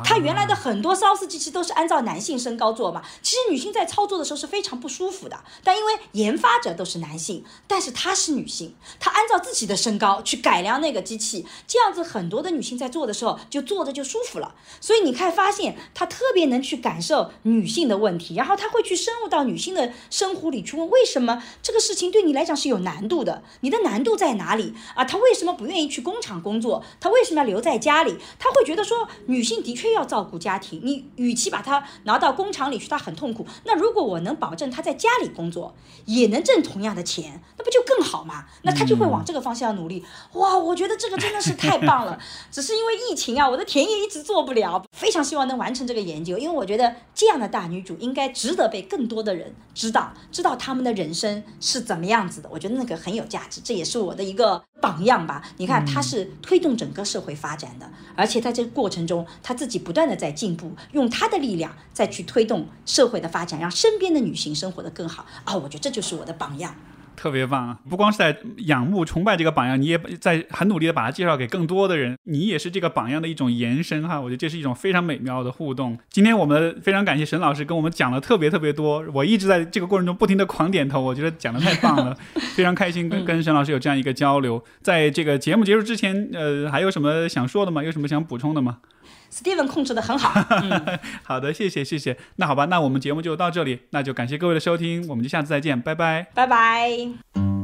它原来的很多烧丝机器都是按照男性身高做嘛，其实女性在操作的时候是非常不舒服的。但因为研发者都是男性，但是她是女性，她按照自己的身高去改良那个机器，这样子很多的女性在做的时候就坐着就舒服了。所以你看，发现她特别能去感受女性的问题，然后她会去深入到女性的生活里去问为什么这个事情对你来讲是有难度的，你的难度在哪里啊？她为什么不愿意去工厂工作？她为什么要留在家里？她会觉得说女性的确。却要照顾家庭，你与其把他拿到工厂里去，他很痛苦。那如果我能保证他在家里工作也能挣同样的钱，那不就更好吗？那他就会往这个方向努力。哇，我觉得这个真的是太棒了。只是因为疫情啊，我的田野一直做不了。非常希望能完成这个研究，因为我觉得这样的大女主应该值得被更多的人知道，知道他们的人生是怎么样子的。我觉得那个很有价值，这也是我的一个榜样吧。你看，他是推动整个社会发展的，而且在这个过程中，他自己。不断的在进步，用他的力量再去推动社会的发展，让身边的女性生活的更好啊！我觉得这就是我的榜样。特别棒啊！不光是在仰慕、崇拜这个榜样，你也在很努力的把它介绍给更多的人。你也是这个榜样的一种延伸哈！我觉得这是一种非常美妙的互动。今天我们非常感谢沈老师跟我们讲了特别特别多，我一直在这个过程中不停的狂点头，我觉得讲的太棒了，非常开心跟 跟沈老师有这样一个交流。在这个节目结束之前，呃，还有什么想说的吗？有什么想补充的吗？Steven 控制的很好。好的，谢谢谢谢。那好吧，那我们节目就到这里，那就感谢各位的收听，我们就下次再见，拜拜，拜拜。